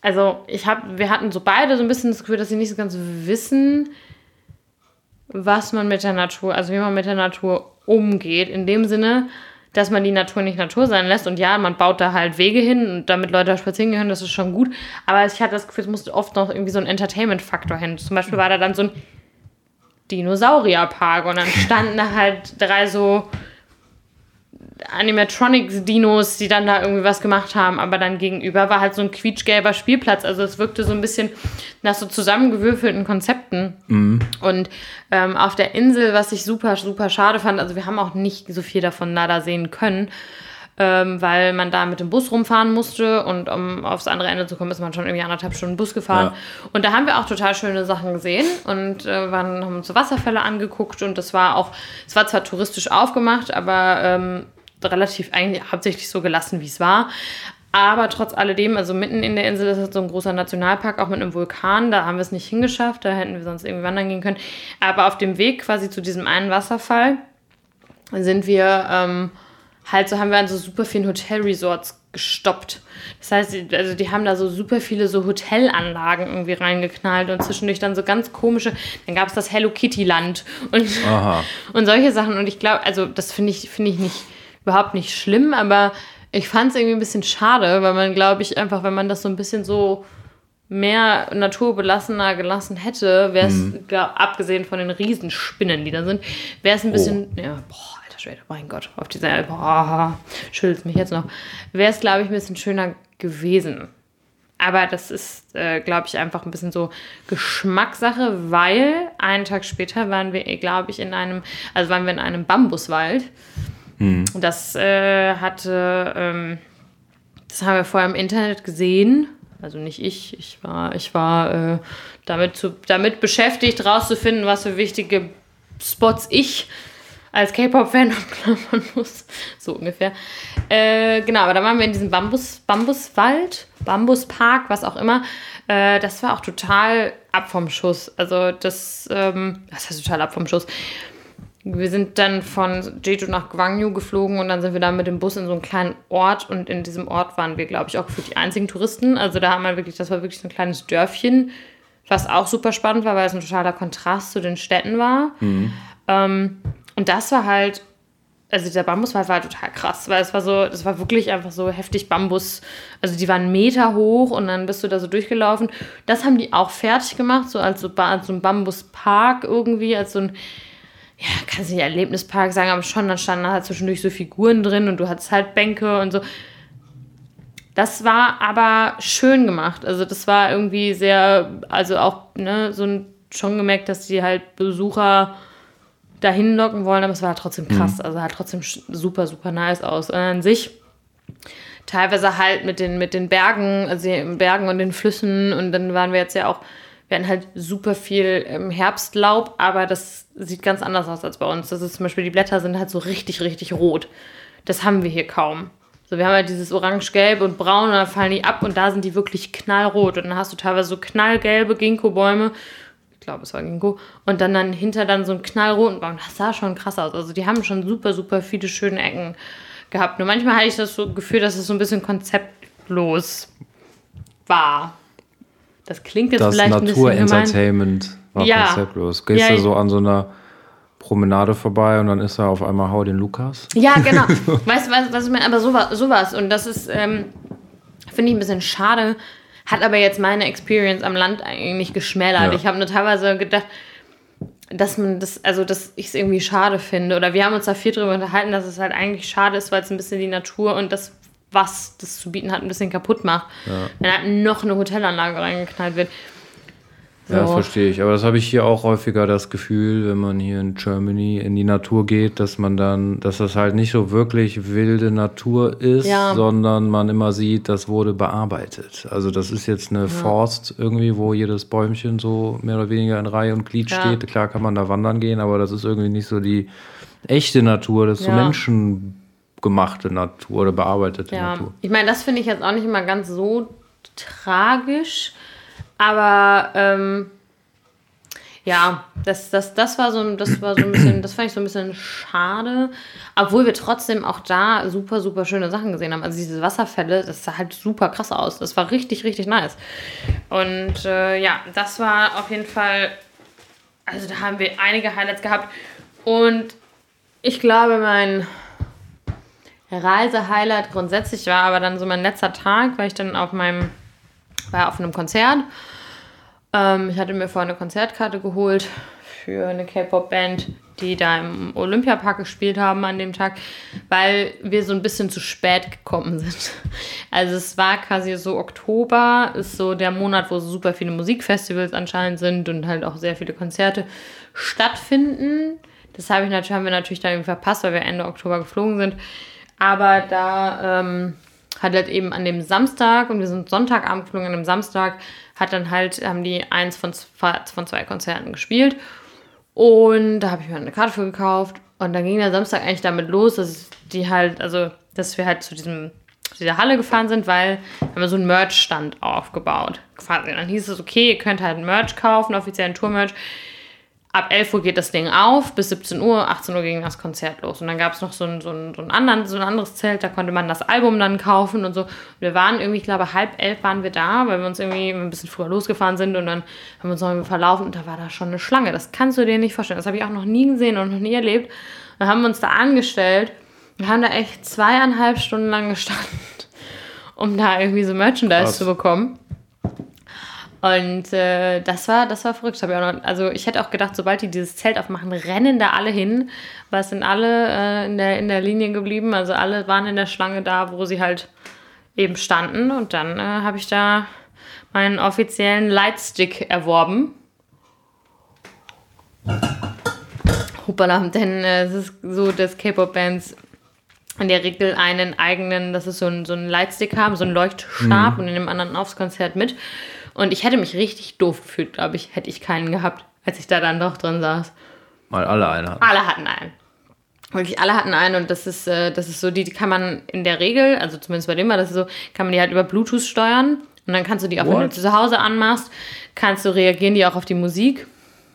also ich habe, wir hatten so beide so ein bisschen das Gefühl, dass sie nicht so ganz wissen, was man mit der Natur, also wie man mit der Natur umgeht. In dem Sinne, dass man die Natur nicht Natur sein lässt. Und ja, man baut da halt Wege hin und damit Leute da spazieren gehen können, das ist schon gut. Aber ich hatte das Gefühl, es musste oft noch irgendwie so ein Entertainment-Faktor hin. Zum Beispiel war da dann so ein Dinosaurierpark und dann standen da halt drei so Animatronics-Dinos, die dann da irgendwie was gemacht haben, aber dann gegenüber war halt so ein quietschgelber Spielplatz. Also es wirkte so ein bisschen nach so zusammengewürfelten Konzepten. Und ähm, auf der Insel, was ich super, super schade fand, also wir haben auch nicht so viel davon leider sehen können, ähm, weil man da mit dem Bus rumfahren musste und um aufs andere Ende zu kommen, ist man schon irgendwie anderthalb Stunden Bus gefahren. Ja. Und da haben wir auch total schöne Sachen gesehen und äh, waren, haben uns so Wasserfälle angeguckt und das war auch, es war zwar touristisch aufgemacht, aber ähm, relativ eigentlich hauptsächlich so gelassen, wie es war. Aber trotz alledem, also mitten in der Insel ist so ein großer Nationalpark, auch mit einem Vulkan. Da haben wir es nicht hingeschafft, da hätten wir sonst irgendwie wandern gehen können. Aber auf dem Weg quasi zu diesem einen Wasserfall sind wir ähm, halt so, haben wir an so super vielen Hotelresorts gestoppt. Das heißt, also die haben da so super viele so Hotelanlagen irgendwie reingeknallt und zwischendurch dann so ganz komische, dann gab es das Hello Kitty Land und, Aha. und solche Sachen. Und ich glaube, also das finde ich, finde ich nicht, überhaupt nicht schlimm, aber ich fand es irgendwie ein bisschen schade, weil man, glaube ich, einfach, wenn man das so ein bisschen so mehr naturbelassener gelassen hätte, wäre es, abgesehen von den Riesenspinnen, die da sind, wäre es ein bisschen, ja, boah, alter später, mein Gott, auf dieser, boah, schüttelt mich jetzt noch, wäre es, glaube ich, ein bisschen schöner gewesen. Aber das ist, äh, glaube ich, einfach ein bisschen so Geschmackssache, weil einen Tag später waren wir, glaube ich, in einem, also waren wir in einem Bambuswald. Mhm. Das äh, hatte, ähm, das haben wir vorher im Internet gesehen. Also nicht ich, ich war, ich war äh, damit, zu, damit beschäftigt, rauszufinden, was für wichtige Spots ich als K-Pop-Fan abklappern muss. So ungefähr. Äh, genau, aber da waren wir in diesem Bambus, Bambuswald, Bambuspark, was auch immer. Äh, das war auch total ab vom Schuss. Also das, ähm, das ist total ab vom Schuss. Wir sind dann von Jeju nach Gwangju geflogen und dann sind wir da mit dem Bus in so einen kleinen Ort und in diesem Ort waren wir, glaube ich, auch für die einzigen Touristen. Also da haben wir wirklich, das war wirklich so ein kleines Dörfchen, was auch super spannend war, weil es ein totaler Kontrast zu den Städten war. Mhm. Ähm, und das war halt, also der Bambuswald war total krass, weil es war so, das war wirklich einfach so heftig Bambus. Also die waren Meter hoch und dann bist du da so durchgelaufen. Das haben die auch fertig gemacht, so als so, als so ein Bambuspark irgendwie, als so ein, ja, kannst nicht Erlebnispark sagen, aber schon, dann standen halt zwischendurch so Figuren drin und du hattest halt Bänke und so. Das war aber schön gemacht. Also das war irgendwie sehr, also auch, ne, so ein, schon gemerkt, dass die halt Besucher dahin locken wollen, aber es war halt trotzdem krass. Mhm. Also hat trotzdem super, super nice aus. Und an sich teilweise halt mit den, mit den Bergen, also den Bergen und den Flüssen. Und dann waren wir jetzt ja auch, wir hatten halt super viel ähm, Herbstlaub, aber das sieht ganz anders aus als bei uns. Das ist zum Beispiel, die Blätter sind halt so richtig, richtig rot. Das haben wir hier kaum. So, wir haben halt dieses orange-gelb und braun und dann fallen die ab und da sind die wirklich knallrot. Und dann hast du teilweise so knallgelbe Ginkgo-Bäume glaube, es war Ginkgo. Und dann, dann hinter dann so einen knallroten Baum. Das sah schon krass aus. Also die haben schon super, super viele schöne Ecken gehabt. Nur manchmal hatte ich das so Gefühl, dass es so ein bisschen konzeptlos war. Das klingt jetzt das vielleicht ein bisschen Entertainment war ja. konzeptlos. Gehst ja, du so an so einer Promenade vorbei und dann ist da auf einmal Hau den Lukas? Ja, genau. weißt du, was, was ich meine? Aber so sowas. Und das ist, ähm, finde ich ein bisschen schade, hat aber jetzt meine Experience am Land eigentlich geschmälert. Ja. Ich habe nur teilweise gedacht, dass man das, also dass ich es irgendwie schade finde. Oder wir haben uns da viel drüber unterhalten, dass es halt eigentlich schade ist, weil es ein bisschen die Natur und das, was das zu bieten hat, ein bisschen kaputt macht. Ja. Wenn halt noch eine Hotelanlage reingeknallt wird. Ja, das verstehe ich. Aber das habe ich hier auch häufiger das Gefühl, wenn man hier in Germany in die Natur geht, dass man dann, dass das halt nicht so wirklich wilde Natur ist, ja. sondern man immer sieht, das wurde bearbeitet. Also das ist jetzt eine ja. Forst irgendwie, wo jedes Bäumchen so mehr oder weniger in Reihe und Glied steht. Klar kann man da wandern gehen, aber das ist irgendwie nicht so die echte Natur, das ist so menschengemachte Natur oder bearbeitete Natur. Ich meine, das finde ich jetzt auch nicht immer ganz so tragisch aber ähm, ja, das, das, das, war so, das war so ein bisschen, das fand ich so ein bisschen schade. Obwohl wir trotzdem auch da super, super schöne Sachen gesehen haben. Also diese Wasserfälle, das sah halt super krass aus. Das war richtig, richtig nice. Und äh, ja, das war auf jeden Fall, also da haben wir einige Highlights gehabt. Und ich glaube, mein Reisehighlight grundsätzlich war aber dann so mein letzter Tag, weil ich dann auf meinem war auf einem Konzert. Ähm, ich hatte mir vorher eine Konzertkarte geholt für eine K-Pop-Band, die da im Olympiapark gespielt haben an dem Tag, weil wir so ein bisschen zu spät gekommen sind. Also es war quasi so Oktober, ist so der Monat, wo super viele Musikfestivals anscheinend sind und halt auch sehr viele Konzerte stattfinden. Das habe ich natürlich, haben wir natürlich dann verpasst, weil wir Ende Oktober geflogen sind. Aber da ähm, hat halt eben an dem Samstag, und wir sind Sonntagabend geflogen, an dem Samstag hat dann halt, haben die eins von zwei, von zwei Konzerten gespielt. Und da habe ich mir eine Karte für gekauft. Und dann ging der Samstag eigentlich damit los, dass die halt, also, dass wir halt zu diesem zu dieser Halle gefahren sind, weil haben wir so einen Merch-Stand aufgebaut. Quasi. Dann hieß es, okay, ihr könnt halt Merch kaufen, offiziellen Tour-Merch ab 11 Uhr geht das Ding auf, bis 17 Uhr, 18 Uhr ging das Konzert los. Und dann gab es noch so ein, so, ein, so, ein anderen, so ein anderes Zelt, da konnte man das Album dann kaufen und so. Und wir waren irgendwie, ich glaube, halb elf waren wir da, weil wir uns irgendwie ein bisschen früher losgefahren sind und dann haben wir uns noch irgendwie verlaufen und da war da schon eine Schlange. Das kannst du dir nicht vorstellen. Das habe ich auch noch nie gesehen und noch nie erlebt. Dann haben wir uns da angestellt und haben da echt zweieinhalb Stunden lang gestanden, um da irgendwie so Merchandise Krass. zu bekommen. Und äh, das war, das war verrückt. Ich noch, also ich hätte auch gedacht, sobald die dieses Zelt aufmachen, rennen da alle hin, es sind alle äh, in, der, in der Linie geblieben. Also alle waren in der Schlange da, wo sie halt eben standen. Und dann äh, habe ich da meinen offiziellen Lightstick erworben. Hoppala, denn äh, es ist so, dass K-Pop-Bands in der Regel einen eigenen, das ist so ein, so ein Lightstick haben, so ein Leuchtstab und in dem anderen aufs Konzert mit. Und ich hätte mich richtig doof gefühlt, glaube ich, hätte ich keinen gehabt, als ich da dann doch drin saß. Mal alle einen hatten. Alle hatten einen. Wirklich alle hatten einen und das ist, äh, das ist so, die, die kann man in der Regel, also zumindest bei dem war das so, kann man die halt über Bluetooth steuern und dann kannst du die auch, wenn du What? zu Hause anmachst, kannst du reagieren die auch auf die Musik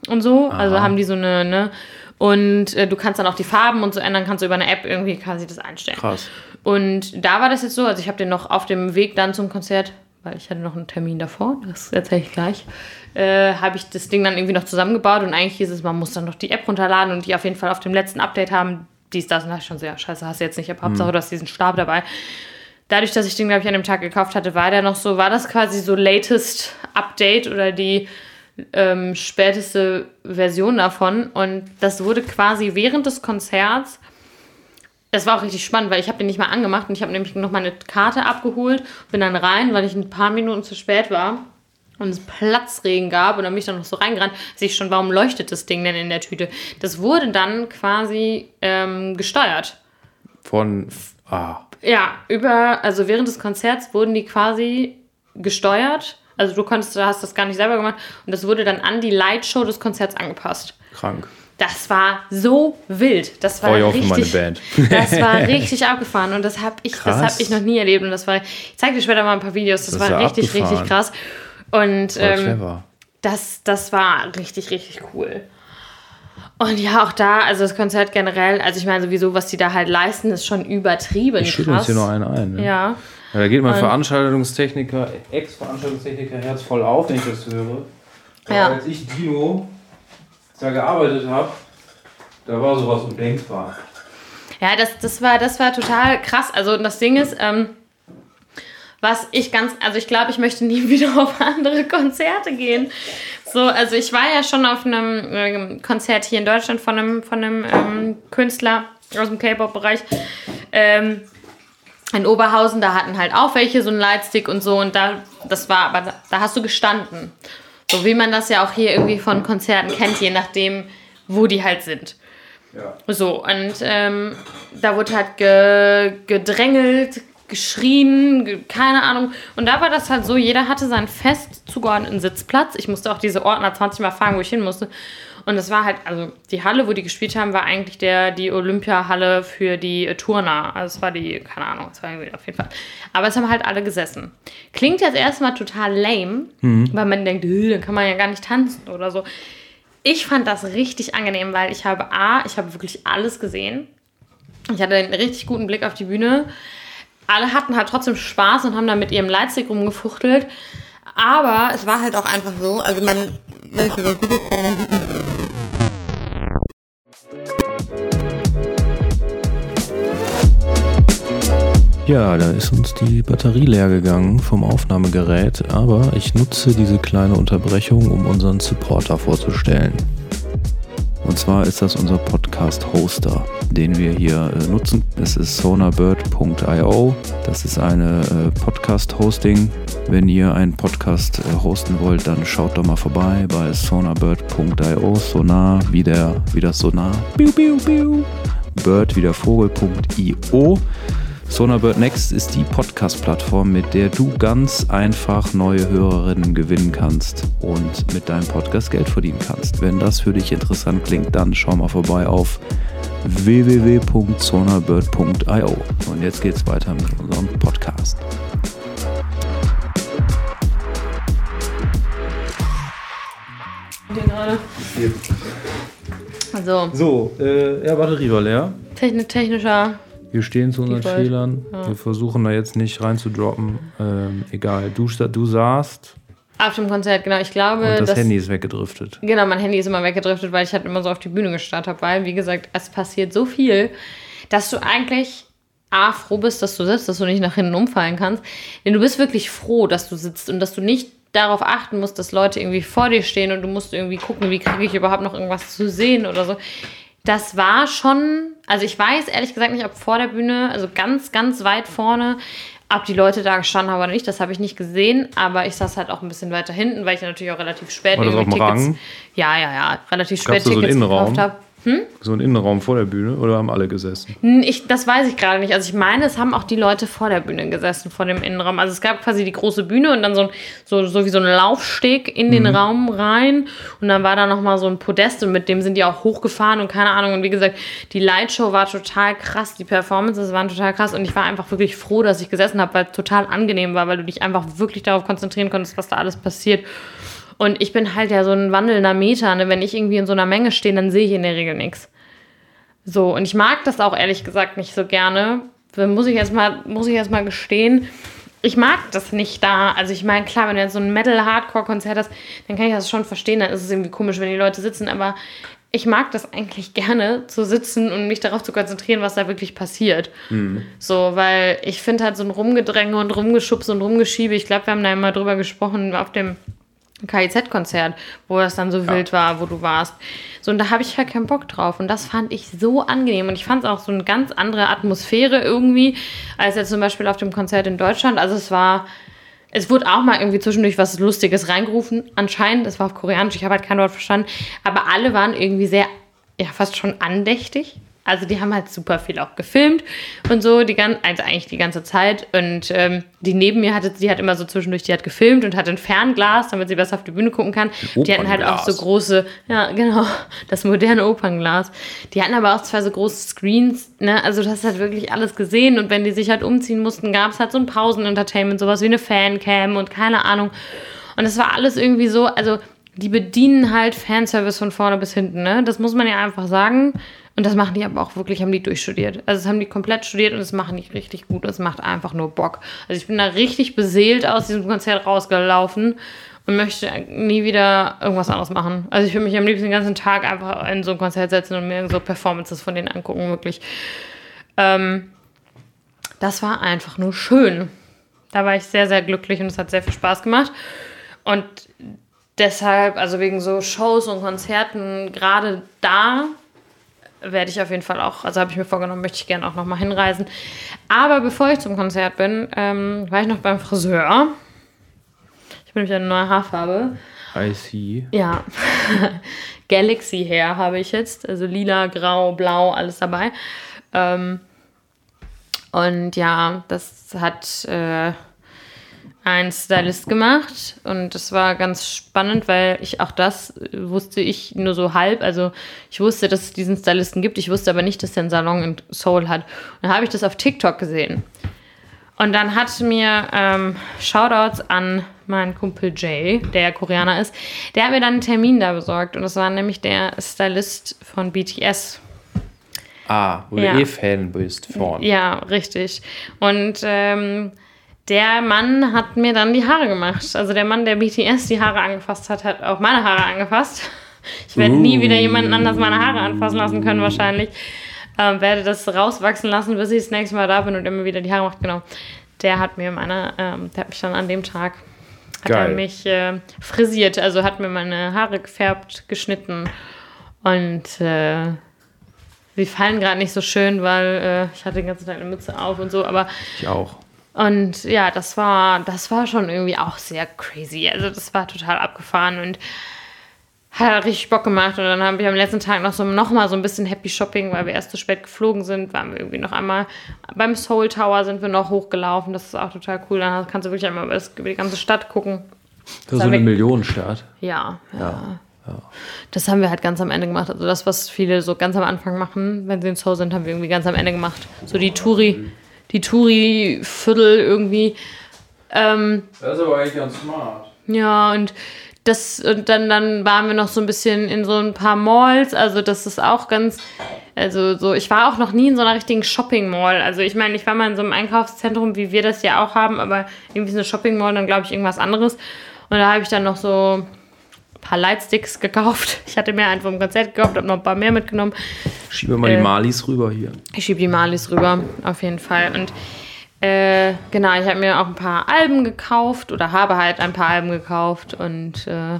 und so. Also Aha. haben die so eine, ne? Und äh, du kannst dann auch die Farben und so ändern, kannst du über eine App irgendwie quasi das einstellen. Krass. Und da war das jetzt so, also ich habe den noch auf dem Weg dann zum Konzert, weil ich hatte noch einen Termin davor, das erzähle ich gleich, äh, habe ich das Ding dann irgendwie noch zusammengebaut und eigentlich hieß es, man muss dann noch die App runterladen und die auf jeden Fall auf dem letzten Update haben, dies, das und da ich schon so, ja, scheiße, hast du jetzt nicht, aber Hauptsache, du hast diesen Stab dabei. Dadurch, dass ich den, glaube ich, an dem Tag gekauft hatte, war der noch so, war das quasi so latest Update oder die ähm, späteste Version davon. Und das wurde quasi während des Konzerts das war auch richtig spannend, weil ich habe den nicht mal angemacht und ich habe nämlich noch meine Karte abgeholt, bin dann rein, weil ich ein paar Minuten zu spät war und es Platzregen gab und dann bin ich dann noch so reingerannt, sehe ich schon, warum leuchtet das Ding denn in der Tüte? Das wurde dann quasi ähm, gesteuert. Von. Ah. Ja, über, also während des Konzerts wurden die quasi gesteuert. Also du konntest, du hast das gar nicht selber gemacht und das wurde dann an die Lightshow des Konzerts angepasst. Krank. Das war so wild. Das war auch für meine richtig, Band. das war richtig abgefahren und das habe ich, das Krass. habe ich noch nie erlebt und das war. Ich zeige dir später mal ein paar Videos. Das, Das war ja richtig, abgefahren. richtig krass. Und ähm, das, das war richtig, richtig cool. Und ja, auch da, also das Konzert generell, also ich meine sowieso, was die da halt leisten, ist schon übertrieben Ich schütte uns krass. hier noch einen ein. Ne? Ja. Ja, da geht mein Veranstaltungstechniker, Ex-Veranstaltungstechniker Herz voll auf, wenn ich das höre. Ja. Als ich Dino da gearbeitet habe, da war sowas undenkbar. Ja, das, das, war, das war total krass. Also das Ding ist, ähm, was ich ganz, also ich glaube, ich möchte nie wieder auf andere Konzerte gehen. So, also ich war ja schon auf einem ähm, Konzert hier in Deutschland von einem, von einem ähm, Künstler aus dem K-Pop-Bereich. Ähm, in Oberhausen, da hatten halt auch welche so einen Lightstick und so und da, das war, aber da, da hast du gestanden. So wie man das ja auch hier irgendwie von Konzerten kennt, je nachdem, wo die halt sind. Ja. So, und ähm, da wurde halt ge gedrängelt, geschrien, ge keine Ahnung. Und da war das halt so, jeder hatte seinen fest zugeordneten Sitzplatz. Ich musste auch diese Ordner 20 Mal fragen, wo ich hin musste. Und es war halt, also die Halle, wo die gespielt haben, war eigentlich der, die Olympiahalle für die äh, Turner. Also es war die, keine Ahnung, es war irgendwie auf jeden Fall. Aber es haben halt alle gesessen. Klingt jetzt erstmal total lame, weil man denkt, "Äh, dann kann man ja gar nicht tanzen oder so. Ich fand das richtig angenehm, weil ich habe A, ich habe wirklich alles gesehen. Ich hatte einen richtig guten Blick auf die Bühne. Alle hatten halt trotzdem Spaß und haben da mit ihrem Lightstick rumgefuchtelt. Aber es war halt auch einfach so, also man, Ja, da ist uns die Batterie leer gegangen vom Aufnahmegerät, aber ich nutze diese kleine Unterbrechung, um unseren Supporter vorzustellen. Und zwar ist das unser Podcast-Hoster, den wir hier äh, nutzen. Es ist sonarbird.io. Das ist eine äh, Podcast-Hosting. Wenn ihr einen Podcast äh, hosten wollt, dann schaut doch mal vorbei bei sonarbird.io. Sonar wie, der, wie das Sonar. Biu, biu, biu. Bird wie der Vogel.io. Sonarbird Next ist die Podcast-Plattform, mit der du ganz einfach neue Hörerinnen gewinnen kannst und mit deinem Podcast Geld verdienen kannst. Wenn das für dich interessant klingt, dann schau mal vorbei auf www.sonarbird.io. Und jetzt geht's weiter mit unserem Podcast. gerade. Also, So, äh, ja, Batterie war leer. techni technischer. Wir stehen zu unseren. Fehlern. Wir versuchen da jetzt nicht reinzudroppen. Ähm, egal, du, du saßt Auf dem Konzert, genau. Ich glaube, und das dass- Handy ist weggedriftet. Genau, mein Handy ist immer weggedriftet, weil ich halt immer so auf die Bühne gestarrt habe, weil, wie gesagt, es passiert so viel, dass du eigentlich A, froh bist, dass du sitzt, dass du nicht nach hinten umfallen kannst. Denn du bist wirklich froh, dass du sitzt und dass du nicht darauf achten musst, dass Leute irgendwie vor dir stehen und du musst irgendwie gucken, wie kriege ich überhaupt noch irgendwas zu sehen oder so. Das war schon, also ich weiß ehrlich gesagt nicht, ob vor der Bühne, also ganz, ganz weit vorne, ob die Leute da gestanden haben oder nicht, das habe ich nicht gesehen, aber ich saß halt auch ein bisschen weiter hinten, weil ich natürlich auch relativ spät War das irgendwie auf dem Tickets. Rang? Ja, ja, ja, relativ Gab's spät so Tickets Innenraum? gekauft habe. So ein Innenraum vor der Bühne oder haben alle gesessen? Hm, Ich, das weiß ich gerade nicht. Also ich meine, es haben auch die Leute vor der Bühne gesessen, vor dem Innenraum. Also es gab quasi die große Bühne und dann so, ein, so, so wie so ein Laufsteg in den Raum rein. Und dann war da nochmal so ein Podest und mit dem sind die auch hochgefahren und keine Ahnung. Und wie gesagt, die Lightshow war total krass, die Performances waren total krass und ich war einfach wirklich froh, dass ich gesessen habe, weil es total angenehm war, weil du dich einfach wirklich darauf konzentrieren konntest, was da alles passiert. Und ich bin halt ja so ein wandelnder Meter. Ne? Wenn ich irgendwie in so einer Menge stehe, dann sehe ich in der Regel nichts. So, und ich mag das auch ehrlich gesagt nicht so gerne. Muss ich jetzt mal, muss ich jetzt mal gestehen. Ich mag das nicht da. Also ich meine, klar, wenn du jetzt so ein Metal-Hardcore-Konzert hast, dann kann ich das schon verstehen. Dann ist es irgendwie komisch, wenn die Leute sitzen. Aber ich mag das eigentlich gerne, zu sitzen und mich darauf zu konzentrieren, was da wirklich passiert. So, weil ich finde halt so ein Rumgedränge und Rumgeschubse und Rumgeschiebe. Ich glaube, wir haben da immer drüber gesprochen auf dem KIZ-Konzert, wo das dann so wild war, wo du warst. So, und da habe ich halt keinen Bock drauf. Und das fand ich so angenehm. Und ich fand es auch so eine ganz andere Atmosphäre irgendwie, als jetzt zum Beispiel auf dem Konzert in Deutschland. Also es war, es wurde auch mal irgendwie zwischendurch was Lustiges reingerufen. Anscheinend, es war auf Koreanisch, ich habe halt kein Wort verstanden. Aber alle waren irgendwie sehr, ja, fast schon andächtig. Also die haben halt super viel auch gefilmt und so, die gan also eigentlich die ganze Zeit. Und ähm, die neben mir hatte, die hat immer so zwischendurch, die hat gefilmt und hatte ein Fernglas, damit sie besser auf die Bühne gucken kann. Die hatten halt auch so große, ja genau, das moderne Opernglas. Die hatten aber auch zwei so große Screens, ne? Also du hast halt wirklich alles gesehen und wenn die sich halt umziehen mussten, gab es halt so ein Pausenentertainment, sowas wie eine Fancam und keine Ahnung. Und das war alles irgendwie so, also die bedienen halt Fanservice von vorne bis hinten, ne? Das muss man ja einfach sagen. Und das machen die aber auch wirklich, haben die durchstudiert. Also das haben die komplett studiert und das machen die richtig gut. Es macht einfach nur Bock. Also ich bin da richtig beseelt aus diesem Konzert rausgelaufen und möchte nie wieder irgendwas anderes machen. Also ich würde mich am liebsten den ganzen Tag einfach in so ein Konzert setzen und mir so Performances von denen angucken, wirklich. Ähm, das war einfach nur schön. Da war ich sehr, sehr glücklich und es hat sehr viel Spaß gemacht. Und deshalb, also wegen so Shows und Konzerten, gerade da werde ich auf jeden Fall auch, also habe ich mir vorgenommen, möchte ich gerne auch nochmal hinreisen. Aber bevor ich zum Konzert bin, ähm, war ich noch beim Friseur. Ich bin nämlich eine neue Haarfarbe. I see. Ja, Galaxy Hair habe ich jetzt. Also lila, grau, blau, alles dabei. Ähm, und ja, das hat äh, ein Stylist gemacht. Und das war ganz spannend, weil ich auch das wusste ich nur so halb. Also ich wusste, dass es diesen Stylisten gibt. Ich wusste aber nicht, dass er einen Salon in Seoul hat. Und dann habe ich das auf TikTok gesehen. Und dann hat mir ähm, Shoutouts an meinen Kumpel Jay, der Koreaner ist, der hat mir dann einen Termin da besorgt. Und das war nämlich der Stylist von BTS. Ah, wo Ja. du eh Fan bist von. Ja, richtig. Und ähm, der Mann hat mir dann die Haare gemacht. Also der Mann, der BTS die Haare angefasst hat, hat auch meine Haare angefasst. Ich werde nie wieder jemanden anders meine Haare anfassen lassen können, wahrscheinlich. Ähm, werde das rauswachsen lassen, bis ich das nächste Mal da bin und er mir wieder die Haare macht. Genau. Der hat mir meine, ähm, der hat mich dann an dem Tag, hat er mich äh, frisiert, also hat mir meine Haare gefärbt, geschnitten und äh, sie fallen gerade nicht so schön, weil äh, ich hatte den ganzen Tag eine Mütze auf und so, aber Ich auch. Und ja, das war, das war schon irgendwie auch sehr crazy. Also das war total abgefahren und hat richtig Bock gemacht. Und dann haben wir am letzten Tag noch so noch mal so ein bisschen Happy Shopping, weil wir erst zu spät geflogen sind, waren wir irgendwie noch einmal beim Soul Tower sind wir noch hochgelaufen. Das ist auch total cool. Dann kannst du wirklich einmal über, das, über die ganze Stadt gucken. Das ist so eine Millionenstadt. Ja, ja. Ja. Das haben wir halt ganz am Ende gemacht. Also das, was viele so ganz am Anfang machen, wenn sie in Seoul sind, haben wir irgendwie ganz am Ende gemacht. So die Touri, die Touri-Viertel irgendwie. Ähm, Das ist aber eigentlich ganz smart. ja, und das, und dann, dann waren wir noch so ein bisschen in so ein paar Malls. Also, das ist auch ganz, also so, ich war auch noch nie in so einer richtigen Shopping Mall. Also, ich meine, ich war mal in so einem Einkaufszentrum, wie wir das ja auch haben, aber irgendwie ist eine Shopping Mall dann, glaube ich, irgendwas anderes. Und da habe ich dann noch so paar Lightsticks gekauft. Ich hatte mir einen vom Konzert gekauft, habe noch ein paar mehr mitgenommen. Schieben wir mal Äh. die Malis rüber hier. Ich schiebe die Malis rüber, auf jeden Fall. Und Äh, genau, ich habe mir auch ein paar Alben gekauft oder habe halt ein paar Alben gekauft und äh,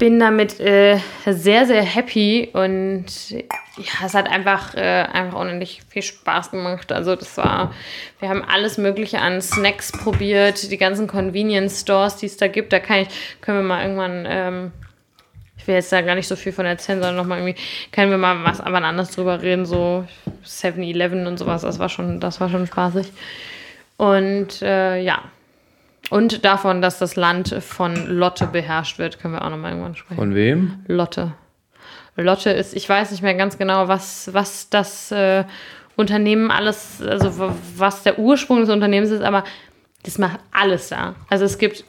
bin damit äh, sehr, sehr happy und ja, es hat einfach, äh, einfach unendlich viel Spaß gemacht. Also das war, wir haben alles Mögliche an Snacks probiert, die ganzen Convenience Stores, die es da gibt. Da kann ich, können wir mal irgendwann, ähm, ich will jetzt da gar nicht so viel von erzählen, sondern nochmal irgendwie, können wir mal was aber anders drüber reden, so 7-Eleven und sowas. Das war schon, das war schon spaßig. Und äh, ja, und davon, dass das Land von Lotte beherrscht wird, können wir auch nochmal irgendwann sprechen. Von wem? Lotte. Lotte ist, ich weiß nicht mehr ganz genau, was, was das äh, Unternehmen alles, also was der Ursprung des Unternehmens ist, aber das macht alles da. Also es gibt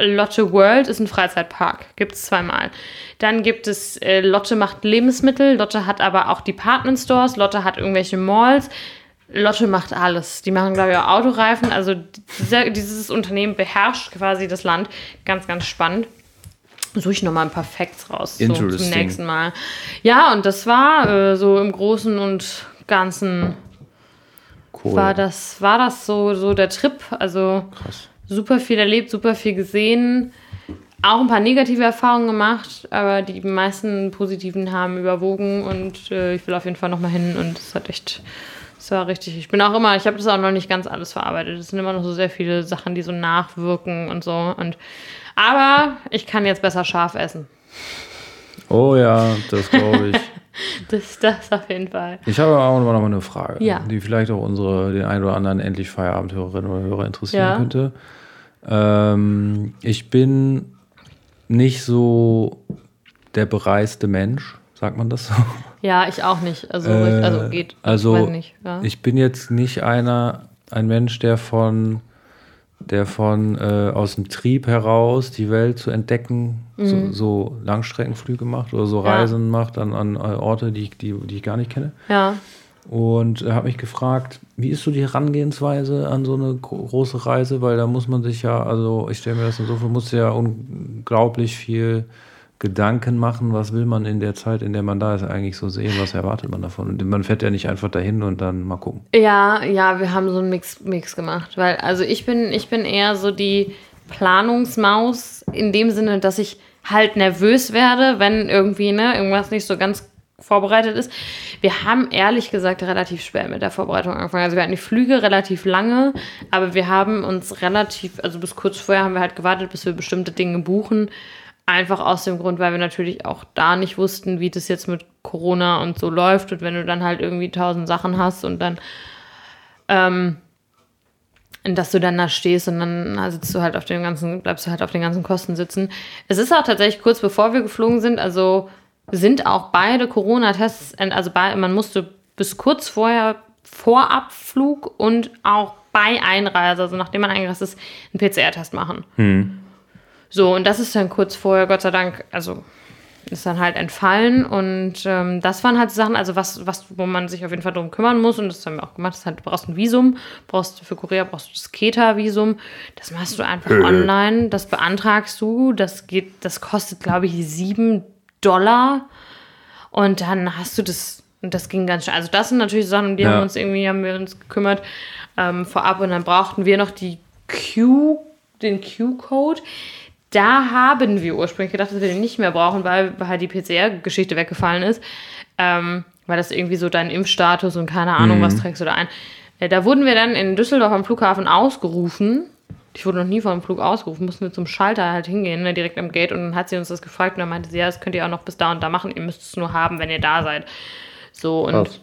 Lotte World ist ein Freizeitpark, gibt es zweimal. Dann gibt es äh, Lotte macht Lebensmittel, Lotte hat aber auch Department Stores, Lotte hat irgendwelche Malls. Lotte macht alles. Die machen, glaube ich, auch Autoreifen. Also dieser, dieses Unternehmen beherrscht quasi das Land. Ganz, ganz spannend. Suche ich nochmal ein paar Facts raus so, zum nächsten Mal. Ja, und das war äh, so im Großen und Ganzen cool. war das, war das so, so der Trip. Also Krass. super viel erlebt, super viel gesehen. Auch ein paar negative Erfahrungen gemacht, aber die meisten positiven haben überwogen und äh, ich will auf jeden Fall nochmal hin und es hat echt das war richtig. Ich bin auch immer, ich habe das auch noch nicht ganz alles verarbeitet. Es sind immer noch so sehr viele Sachen, die so nachwirken und so. Und aber ich kann jetzt besser scharf essen. Oh ja, das glaube ich. das, das auf jeden Fall. Ich habe auch noch mal eine Frage, ja. die vielleicht auch unsere, den einen oder anderen endlich Feierabendhörerinnen oder Hörer interessieren ja. könnte. Ähm, ich bin nicht so der bereiste Mensch, sagt man das so? Ja, ich auch nicht. Also, äh, also geht. Also nicht, ja. ich bin jetzt nicht einer, ein Mensch, der von der von äh, aus dem Trieb heraus die Welt zu entdecken, mhm. so, so, Langstreckenflüge macht oder so Reisen ja. macht an, an Orte, die, die, die ich gar nicht kenne. Ja. Und habe mich gefragt, wie ist so die Herangehensweise an so eine große Reise? Weil da muss man sich ja, also ich stelle mir das so vor, muss ja unglaublich viel Gedanken machen, was will man in der Zeit, in der man da ist, eigentlich so sehen, was erwartet man davon. Und man fährt ja nicht einfach dahin und dann mal gucken. Ja, ja, wir haben so einen Mix, Mix gemacht. Weil, also ich bin, ich bin eher so die Planungsmaus in dem Sinne, dass ich halt nervös werde, wenn irgendwie ne, irgendwas nicht so ganz vorbereitet ist. Wir haben ehrlich gesagt relativ spät mit der Vorbereitung angefangen. Also wir hatten die Flüge relativ lange, aber wir haben uns relativ, also bis kurz vorher haben wir halt gewartet, bis wir bestimmte Dinge buchen. Einfach aus dem Grund, weil wir natürlich auch da nicht wussten, wie das jetzt mit Corona und so läuft. Und wenn du dann halt irgendwie tausend Sachen hast und dann, ähm, dass du dann da stehst und dann sitzt du halt auf den ganzen, bleibst du halt auf den ganzen Kosten sitzen. Es ist auch tatsächlich kurz bevor wir geflogen sind, also sind auch beide Corona-Tests, also bei, man musste bis kurz vorher vor Abflug und auch bei Einreise, also nachdem man eingereist ist, einen PCR-Test machen. Hm. So, und das ist dann kurz vorher, Gott sei Dank, also ist dann halt entfallen. Und ähm, das waren halt Sachen, also was, was, wo man sich auf jeden Fall darum kümmern muss. Und das haben wir auch gemacht, das halt, du brauchst ein Visum, brauchst für Korea brauchst du das Keta-Visum, das machst du einfach äh. online, das beantragst du, das geht, das kostet glaube ich sieben Dollar. Und dann hast du das, und das ging ganz schnell, also das sind natürlich Sachen, um die ja. haben uns irgendwie, haben wir uns gekümmert ähm, vorab. Und dann brauchten wir noch die Q, den Q-Code, da haben wir ursprünglich gedacht, dass wir den nicht mehr brauchen, weil halt die PCR-Geschichte weggefallen ist. Ähm, weil das irgendwie so dein Impfstatus und keine Ahnung, mhm. was trägst du da ein. Äh, da wurden wir dann in Düsseldorf am Flughafen ausgerufen. Ich wurde noch nie vor dem Flug ausgerufen, mussten wir zum Schalter halt hingehen, ne, direkt am Gate. Und dann hat sie uns das gefragt und dann meinte sie, ja, das könnt ihr auch noch bis da und da machen. Ihr müsst es nur haben, wenn ihr da seid. So und. Krass.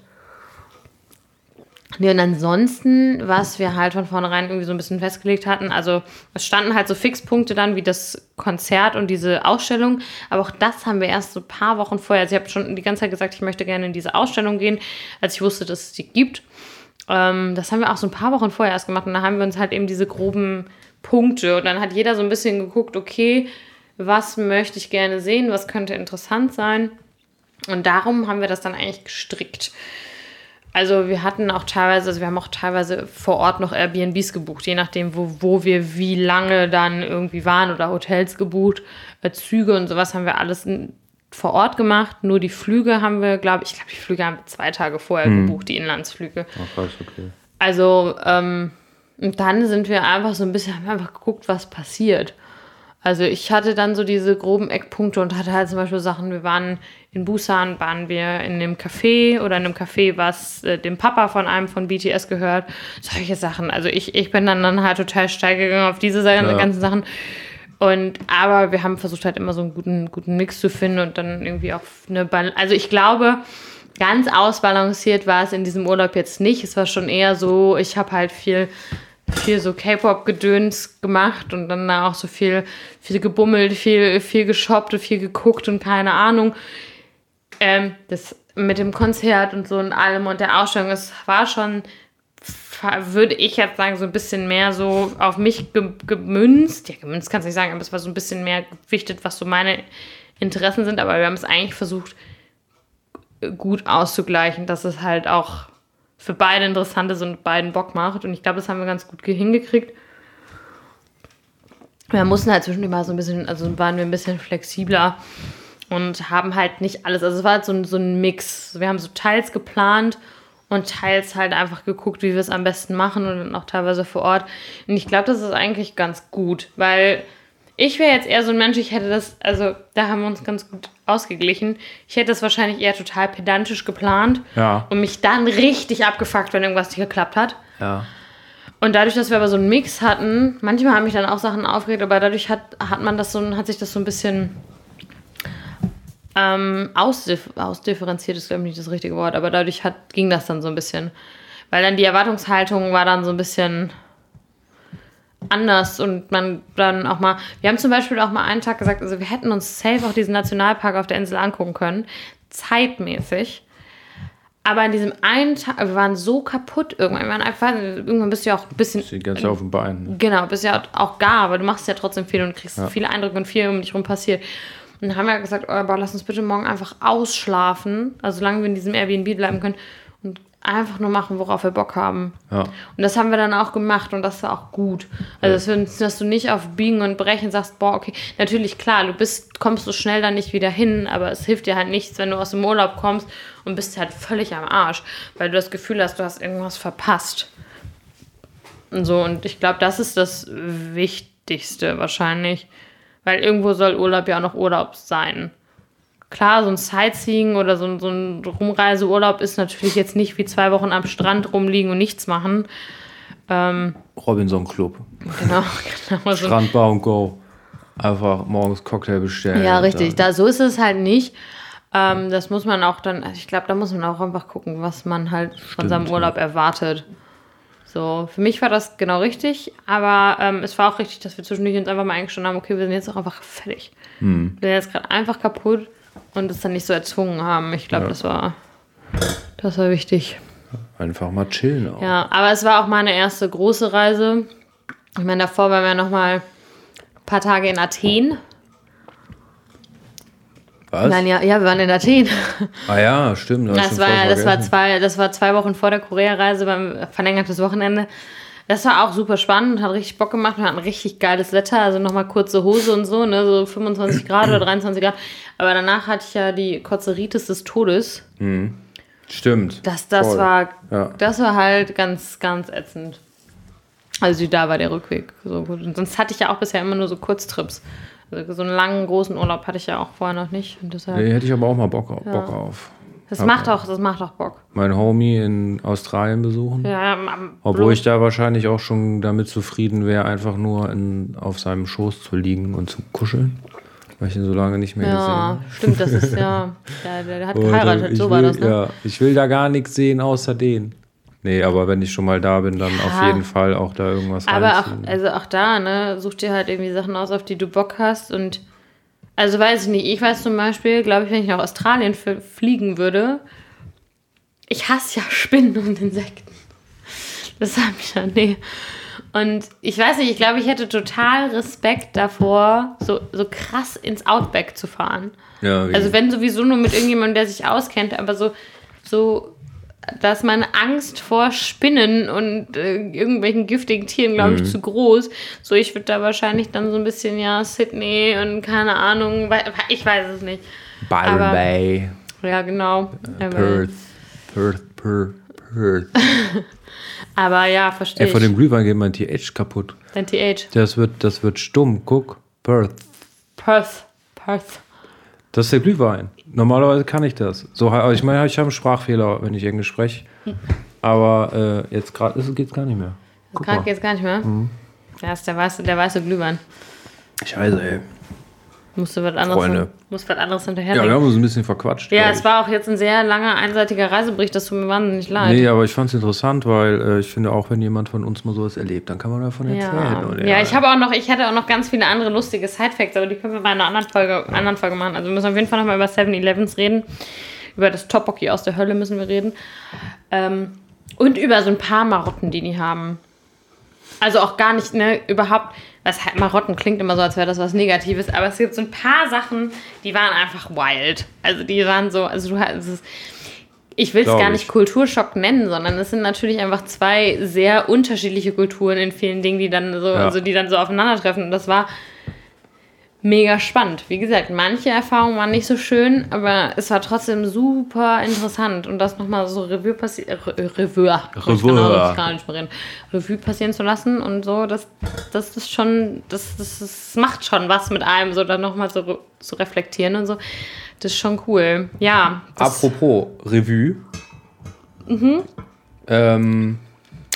Nee, und ansonsten, was wir halt von vornherein irgendwie so ein bisschen festgelegt hatten, also es standen halt so Fixpunkte dann wie das Konzert und diese Ausstellung, aber auch das haben wir erst so ein paar Wochen vorher, also ich habe schon die ganze Zeit gesagt, ich möchte gerne in diese Ausstellung gehen, als ich wusste, dass es die gibt. Ähm, das haben wir auch so ein paar Wochen vorher erst gemacht und da haben wir uns halt eben diese groben Punkte und dann hat jeder so ein bisschen geguckt, okay, was möchte ich gerne sehen, was könnte interessant sein und darum haben wir das dann eigentlich gestrickt. Also wir hatten auch teilweise, also wir haben auch teilweise vor Ort noch Airbnbs gebucht, je nachdem, wo, wo wir wie lange dann irgendwie waren oder Hotels gebucht, äh, Züge und sowas haben wir alles vor Ort gemacht. Nur die Flüge haben wir, glaube ich, glaube die Flüge haben wir zwei Tage vorher hm. gebucht, die Inlandsflüge. Ach, okay. Also, ähm, und dann sind wir einfach so ein bisschen, haben einfach geguckt, was passiert. Also ich hatte dann so diese groben Eckpunkte und hatte halt zum Beispiel Sachen, wir waren in Busan, waren wir in einem Café oder in einem Café, was äh, dem Papa von einem von BTS gehört. Solche Sachen. Also ich, ich bin dann, dann halt total steil gegangen auf diese ja. ganzen Sachen. Und aber wir haben versucht halt immer so einen guten, guten Mix zu finden und dann irgendwie auch eine Bal Also ich glaube, ganz ausbalanciert war es in diesem Urlaub jetzt nicht. Es war schon eher so, ich habe halt viel viel so K-Pop-Gedöns gemacht und dann auch so viel, viel gebummelt, viel, viel geshoppt und viel geguckt und keine Ahnung. Ähm, das mit dem Konzert und so und allem und der Ausstellung, es war schon, würde ich jetzt sagen, so ein bisschen mehr so auf mich ge gemünzt. Ja, gemünzt kannst du nicht sagen, aber es war so ein bisschen mehr gewichtet, was so meine Interessen sind, aber wir haben es eigentlich versucht, gut auszugleichen, dass es halt auch für beide interessant ist und beiden Bock macht. Und ich glaube, das haben wir ganz gut hingekriegt. Wir mussten halt zwischendurch mal so ein bisschen, also waren wir ein bisschen flexibler und haben halt nicht alles. Also es war halt so ein, so ein Mix. Wir haben so teils geplant und teils halt einfach geguckt, wie wir es am besten machen und auch teilweise vor Ort. Und ich glaube, das ist eigentlich ganz gut, weil ich wäre jetzt eher so ein Mensch, ich hätte das, also da haben wir uns ganz gut ausgeglichen. Ich hätte das wahrscheinlich eher total pedantisch geplant ja. und mich dann richtig abgefuckt, wenn irgendwas nicht geklappt hat. Ja. Und dadurch, dass wir aber so einen Mix hatten, manchmal haben mich dann auch Sachen aufgeregt, aber dadurch hat, hat man das so, hat sich das so ein bisschen ähm, ausdif ausdifferenziert, ist glaube ich nicht das richtige Wort, aber dadurch hat, ging das dann so ein bisschen. Weil dann die Erwartungshaltung war dann so ein bisschen anders und man dann auch mal, wir haben zum Beispiel auch mal einen Tag gesagt, also wir hätten uns safe auch diesen Nationalpark auf der Insel angucken können, zeitmäßig. Aber an diesem einen Tag, wir waren so kaputt irgendwann. Wir waren einfach, irgendwann bist du ja auch ein bisschen. Die ganze auf dem Bein. Ne? Genau, bist ja auch gar, aber du machst ja trotzdem viel und kriegst ja. viele Eindrücke und viel um dich rum passiert. Und dann haben wir gesagt, oh, aber lass uns bitte morgen einfach ausschlafen, also solange wir in diesem Airbnb bleiben können einfach nur machen, worauf wir Bock haben. Ja. Und das haben wir dann auch gemacht und das war auch gut. Also, ja. dass, dass, du nicht auf Biegen und Brechen sagst, boah, okay, natürlich, klar, du bist, kommst so schnell dann nicht wieder hin, aber es hilft dir halt nichts, wenn du aus dem Urlaub kommst und bist halt völlig am Arsch, weil du das Gefühl hast, du hast irgendwas verpasst. Und so, und ich glaube, das ist das Wichtigste wahrscheinlich, weil irgendwo soll Urlaub ja auch noch Urlaub sein klar, so ein Sightseeing oder so, so ein Rumreiseurlaub ist natürlich jetzt nicht wie zwei Wochen am Strand rumliegen und nichts machen. Ähm, Robinson Club. Genau, genau. Strandbar und Go. Einfach morgens Cocktail bestellen. Ja, richtig. Da, so ist es halt nicht. Ähm, das muss man auch dann, also ich glaube, da muss man auch einfach gucken, was man halt Stimmt, von seinem Urlaub ja. erwartet. So, für mich war das genau richtig, aber ähm, es war auch richtig, dass wir zwischendurch uns einfach mal eingestanden haben, okay, wir sind jetzt auch einfach fertig. Hm. Wir sind jetzt gerade einfach kaputt und es dann nicht so erzwungen haben. Ich glaube, ja. das war das war wichtig. Einfach mal chillen auch. Ja, aber es war auch meine erste große Reise. Ich meine, davor waren wir noch mal ein paar Tage in Athen. Was? Nein, ja, ja, wir waren in Athen. Ah ja, stimmt. Das, war, das, war zwei, das war zwei Wochen vor der Korea-Reise beim verlängertes Wochenende. Das war auch super spannend, hat richtig Bock gemacht. Wir hatten richtig geiles Wetter, also nochmal kurze Hose und so, ne, so 25 Grad oder 23 Grad. Aber danach hatte ich ja die Kotzeritis des Todes. Mhm. Stimmt. Das, das war, ja. das war halt ganz, ganz ätzend. Also da war der Rückweg so gut. Und sonst hatte ich ja auch bisher immer nur so Kurztrips. Also so einen langen, großen Urlaub hatte ich ja auch vorher noch nicht. Und deshalb, nee, hätte ich aber auch mal Bock, ja. Bock auf. Das macht, auch, das macht auch Bock. Mein Homie in Australien besuchen. Ja, Obwohl ich da wahrscheinlich auch schon damit zufrieden wäre, einfach nur in, auf seinem Schoß zu liegen und zu kuscheln. Weil ich ihn so lange nicht mehr ja, gesehen habe. Ja, stimmt, das ist ja. Der, der hat geheiratet, so will, war das, ne? Ja, ich will da gar nichts sehen außer den. Nee, aber wenn ich schon mal da bin, dann ja. auf jeden Fall auch da irgendwas Aber auch, also auch da, ne, such dir halt irgendwie Sachen aus, auf die du Bock hast und also weiß ich nicht. Ich weiß zum Beispiel, glaube ich, wenn ich nach Australien fliegen würde, ich hasse ja Spinnen und Insekten. Das habe ich ja, nee. Und ich weiß nicht, ich glaube, ich hätte total Respekt davor, so, so krass ins Outback zu fahren. Ja, also wenn sowieso nur mit irgendjemandem, der sich auskennt, aber so, so da ist meine Angst vor Spinnen und äh, irgendwelchen giftigen Tieren, glaube ich, mhm. zu groß. So, ich würde da wahrscheinlich dann so ein bisschen, ja, Sydney und keine Ahnung, ich weiß es nicht. Byron Bay. Ja, genau. Uh, Perth. Perth, Perth, Perth. Aber ja, verstehe Ey, ich. von dem Glühwein geht mein TH kaputt. Dein TH. Das wird, das wird stumm. Guck. Perth. Perth. Perth. Das ist der Glühwein. Normalerweise kann ich das. So, ich meine, ich habe einen Sprachfehler, wenn ich Englisch spreche. Aber äh, jetzt gerade geht es gar nicht mehr. Gerade mal. geht's gar nicht mehr. Mhm. Ja, ist der weiße, der weiße Glühwein. Scheiße, ey. Musst du was anderes, Freunde. musst was anderes Ja, hinterher wir haben uns ein bisschen verquatscht. Ja, es ich. war auch jetzt ein sehr langer, einseitiger Reisebericht. Das tut mir wahnsinnig leid. Nee, aber ich fand es interessant, weil äh, ich finde auch, wenn jemand von uns mal sowas erlebt, dann kann man davon erzählen. Ja, oder? ja, ich habe auch noch, ich hätte auch noch ganz viele andere lustige Sidefacts, aber die können wir in einer anderen Folge, anderen Folge machen. Also wir müssen auf jeden Fall nochmal über 7-Elevens reden. Über das Tophockey aus der Hölle müssen wir reden. Ähm, und über so ein paar Marotten, die die haben. Also auch gar nicht, ne, überhaupt, was halt Marotten klingt immer so, als wäre das was Negatives, aber es gibt so ein paar Sachen, die waren einfach wild. Also die waren so, also du hast, es ich will es gar ich. nicht Kulturschock nennen, sondern es sind natürlich einfach zwei sehr unterschiedliche Kulturen in vielen Dingen, die dann so, Ja. also die dann so aufeinandertreffen. Und das war mega spannend. Wie gesagt, manche Erfahrungen waren nicht so schön, aber es war trotzdem super interessant. Und das nochmal so Revue passieren, Revue, Revue. Passieren zu lassen und so, das, das ist schon, das, das, das macht schon was mit einem, so dann nochmal so zu reflektieren und so. Das ist schon cool. Ja. Apropos Revue. Mhm. Ähm,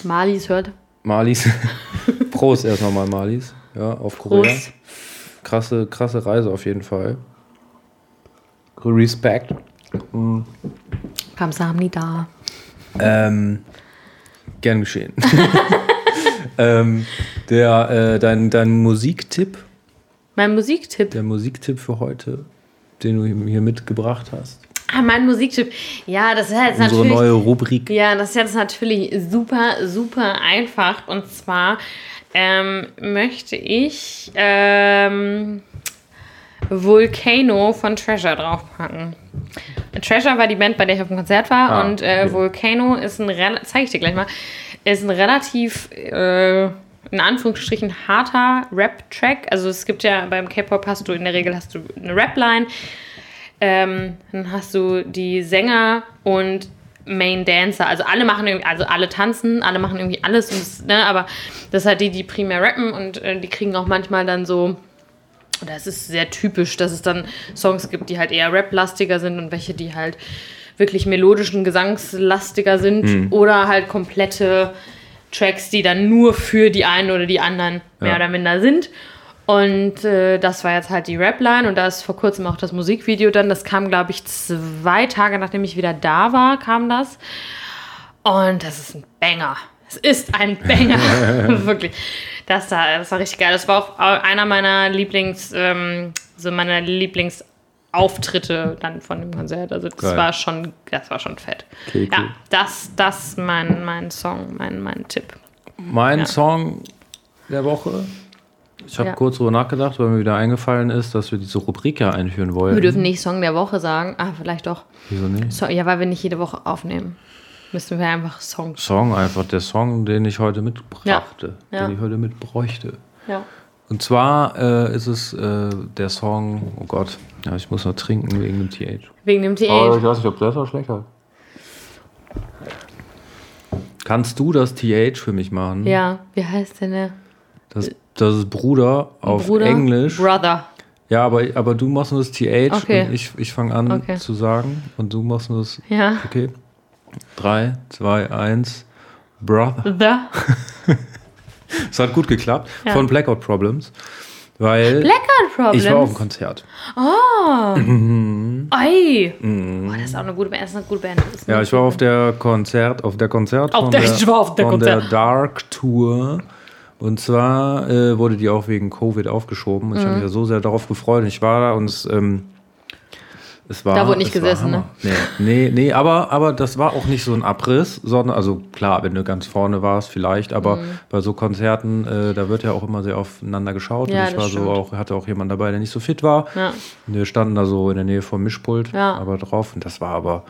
Malis hört. Malis. Prost erst nochmal, Malis. Ja, auf Korea. Prost. Krasse, krasse Reise auf jeden Fall. Respekt. Kamsahamnida. Ähm, gern geschehen. ähm, der, äh, dein, dein Musiktipp, Mein Musiktipp. der Musiktipp für heute, den du hier mitgebracht hast. Ah, mein Musiktipp. Ja, das ist jetzt Unsere natürlich. neue Rubrik. Ja, das ist jetzt natürlich super, super einfach. Und zwar ähm, möchte ich ähm, Volcano von Treasure draufpacken. Treasure war die Band, bei der ich auf dem Konzert war. Ah, und äh, okay. Volcano ist ein, rela- zeig ich dir gleich mal, ist ein relativ, äh, in Anführungsstrichen, harter Rap-Track. Also es gibt ja beim K-Pop hast du in der Regel hast du eine Rap-Line. Ähm, dann hast du die Sänger und Main Dancer. Also alle machen irgendwie, also alle tanzen, alle machen irgendwie alles, und das, ne, aber das sind halt die, die primär rappen und äh, die kriegen auch manchmal dann so. Oder es ist sehr typisch, dass es dann Songs gibt, die halt eher rap-lastiger sind und welche, die halt wirklich melodischen Gesangslastiger sind oder halt komplette Tracks, die dann nur für die einen oder die anderen mehr Ja. oder minder sind. Und äh, das war jetzt halt die Rap-Line und da ist vor kurzem auch das Musikvideo dann. Das kam, glaube ich, zwei Tage nachdem ich wieder da war, kam das. Und das ist ein Banger. Es ist ein Banger. Wirklich. Das, da, das war richtig geil. Das war auch einer meiner Lieblings, ähm, so meiner Lieblingsauftritte dann von dem Konzert. Also das Geil. war schon, das war schon fett. Okay, cool. Ja, das, das mein, mein Song, mein, mein Tipp. Mein Ja. Song der Woche. Ich habe Ja. kurz drüber nachgedacht, weil mir wieder eingefallen ist, dass wir diese Rubrik ja einführen wollen. Wir dürfen nicht Song der Woche sagen. Ah, vielleicht doch. Wieso nicht? So, ja, weil wir nicht jede Woche aufnehmen. Müssen wir einfach Songs. Song einfach, der Song, den ich heute mitbrachte, Ja. den ich heute mitbräuchte. Ja. Und zwar äh, ist es äh, der Song, oh Gott, ja, ich muss noch trinken wegen dem TH. Wegen dem TH. ich weiß nicht, ob das auch schlechter Kannst du das TH für mich machen? Ja, wie heißt denn der? Das, das ist Bruder auf Bruder? Englisch. Brother. Ja, aber, aber du machst nur das TH Okay. und ich, ich fange an Okay. zu sagen und du machst nur das. Ja. Okay. 3, 2, 1. Brother. The Es hat gut geklappt. Ja. Von Blackout Problems. Weil Blackout Problems. ich war auf dem Konzert. Oi. Oh, das ist auch eine gute Band. Das ist eine gute Band. Ja, ich war auf der Konzert, auf der Konzert Auf von, der- der, ich war auf der von Konzert. der Dark Tour. Und zwar äh, wurde die auch wegen Covid aufgeschoben. Und ich habe Mhm. mich ja so sehr darauf gefreut. Und ich war da und es, ähm, es war. Da wurde nicht gesessen, ne? Nee, nee, nee aber, aber das war auch nicht so ein Abriss, sondern, also klar, wenn du ganz vorne warst, vielleicht, aber Mhm. bei so Konzerten, äh, da wird ja auch immer sehr aufeinander geschaut. Ja, und ich war so stimmt. auch, hatte auch jemand dabei, der nicht so fit war. Ja. Wir standen da so in der Nähe vom Mischpult, Ja. aber drauf. Und das war aber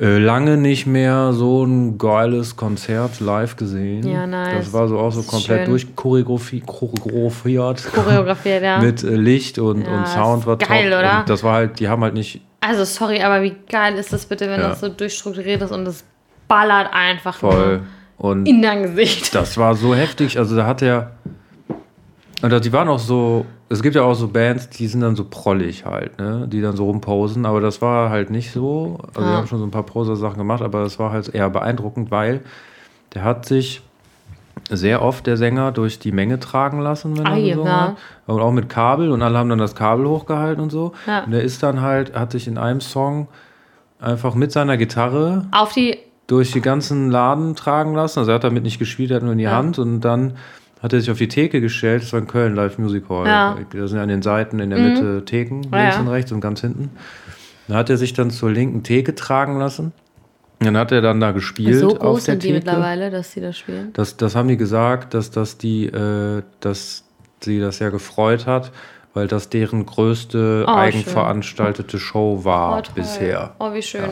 äh, lange nicht mehr so ein geiles Konzert live gesehen. Ja, nice. Das war so auch so komplett durchchoreografiert choreografiert ja. mit äh, Licht und, Ja, und Sound war geil, top. oder? Und das war halt, die haben halt nicht. Also, sorry, aber wie geil ist das bitte, wenn Ja. das so durchstrukturiert ist und das ballert einfach Voll. nur Und in dein Gesicht. das war so heftig. Also da hat er. Und die waren auch so. Es gibt ja auch so Bands, die sind dann so prollig halt, ne? Die dann so rumposen. Aber das war halt nicht so. Also wir Ja. haben schon so ein paar Poser-Sachen gemacht, aber das war halt eher beeindruckend, weil der hat sich sehr oft der Sänger durch die Menge tragen lassen, wenn er Ei, gesungen ja. hat. Und auch mit Kabel und alle haben dann das Kabel hochgehalten und so. Ja. Und der ist dann halt, hat sich in einem Song einfach mit seiner Gitarre Auf die. durch die ganzen Laden tragen lassen. Also er hat damit nicht gespielt, er hat nur in die Ja. Hand und dann hat er sich auf die Theke gestellt. Das war in Köln, Live Music Hall. Ja. Da sind an den Seiten in der Mitte Theken, Ja, links ja. und rechts und ganz hinten. Dann hat er sich dann zur linken Theke tragen lassen. Dann hat er dann da gespielt So auf groß der sind die Theke. mittlerweile, dass sie das spielen. Das, das haben die gesagt, dass, das die, äh, dass sie das sehr gefreut hat, weil das deren größte Oh, eigenveranstaltete Show war Oh, bisher. Oh, wie schön.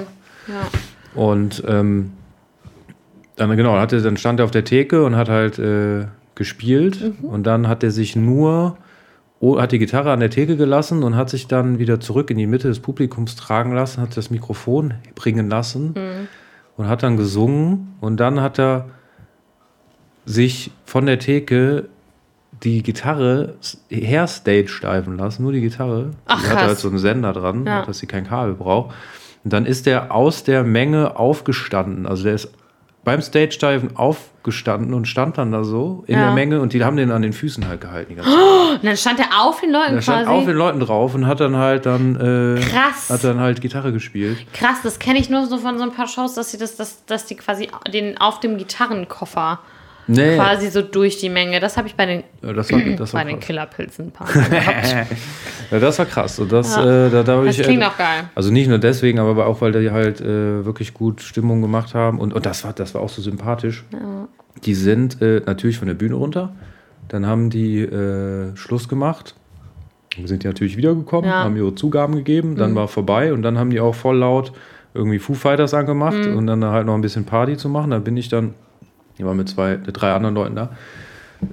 Ja. Und ähm, dann genau, hatte, dann stand er auf der Theke und hat halt äh, gespielt. Mhm. Und dann hat er sich nur, oh, hat die Gitarre an der Theke gelassen und hat sich dann wieder zurück in die Mitte des Publikums tragen lassen, hat das Mikrofon bringen lassen Mhm. und hat dann gesungen. Und dann hat er sich von der Theke die Gitarre herstage steifen lassen, nur die Gitarre. Ach, die hat halt so einen Sender dran, Ja. dass sie kein Kabel braucht. Und dann ist der aus der Menge aufgestanden. Also der ist beim Stage-Diven aufgestanden und stand dann da so in Ja. der Menge und die haben den an den Füßen halt gehalten. Die ganze Zeit. Und dann stand er auf den Leuten Der stand quasi. auf den Leuten drauf und hat dann halt dann äh, Krass. hat dann halt Gitarre gespielt. Krass, das kenne ich nur so von so ein paar Shows, dass sie das, das dass die quasi den auf dem Gitarrenkoffer Nee, quasi so durch die Menge. Das habe ich bei den, ja, das war, das war bei den. Killerpilzen gehabt. Ja, das war krass. Und das, Ja. äh, da, da Das ich, klingt äh, auch geil. Also nicht nur deswegen, aber auch weil die halt äh, wirklich gut Stimmung gemacht haben. Und, und das, war, das war auch so sympathisch. Die sind äh, natürlich von der Bühne runter. Dann haben die äh, Schluss gemacht. Dann sind die natürlich wiedergekommen, Ja. Mhm. haben ihre Zugaben gegeben. Dann war vorbei. Und dann haben die auch voll laut irgendwie Foo Fighters angemacht. Mhm. Und dann halt noch ein bisschen Party zu machen. Da bin ich dann, ich war mit zwei, drei anderen Leuten da.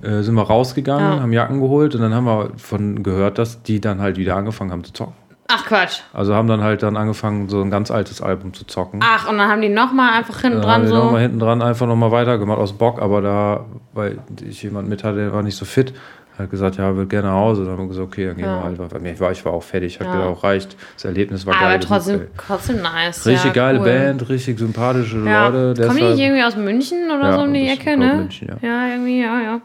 Äh, sind wir rausgegangen, Ja. haben Jacken geholt und dann haben wir von gehört, dass die dann halt wieder angefangen haben zu zocken. Ach Quatsch. Also haben dann halt dann angefangen, so ein ganz altes Album zu zocken. Ach, und dann haben die nochmal einfach hinten dann haben dran wir nochmal so. hinten dran einfach nochmal weitergemacht aus Bock, aber da, weil ich jemand mit hatte, der war nicht so fit, hat gesagt, ja, will gerne nach Hause. Dann haben wir gesagt, okay, dann gehen Ja. wir halt. weiter. Ich war, ich war auch fertig, hat Ja. auch reicht. Das Erlebnis war geil. Aber trotzdem, ey. trotzdem nice. Richtig ja, geile cool. Band, richtig sympathische Ja. Leute. Kommen die Deshalb, nicht irgendwie aus München oder so um die Ecke, ne? München, ja. ja, irgendwie, ja, ja.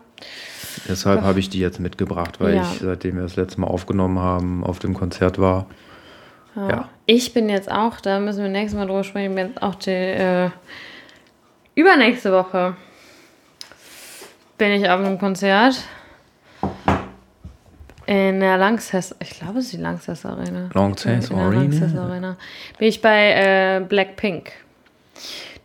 deshalb habe ich die jetzt mitgebracht, weil ich, seitdem wir das letzte Mal aufgenommen haben, auf dem Konzert war. Ja. Ich bin jetzt auch, da müssen wir nächstes Mal drüber sprechen, ich bin jetzt auch die, äh, übernächste Woche bin ich auf einem Konzert in der Lanxess, ich glaube es ist die Lanxess Arena. Lanxess Arena. Lanxess Arena. Bin ich bei äh, Blackpink.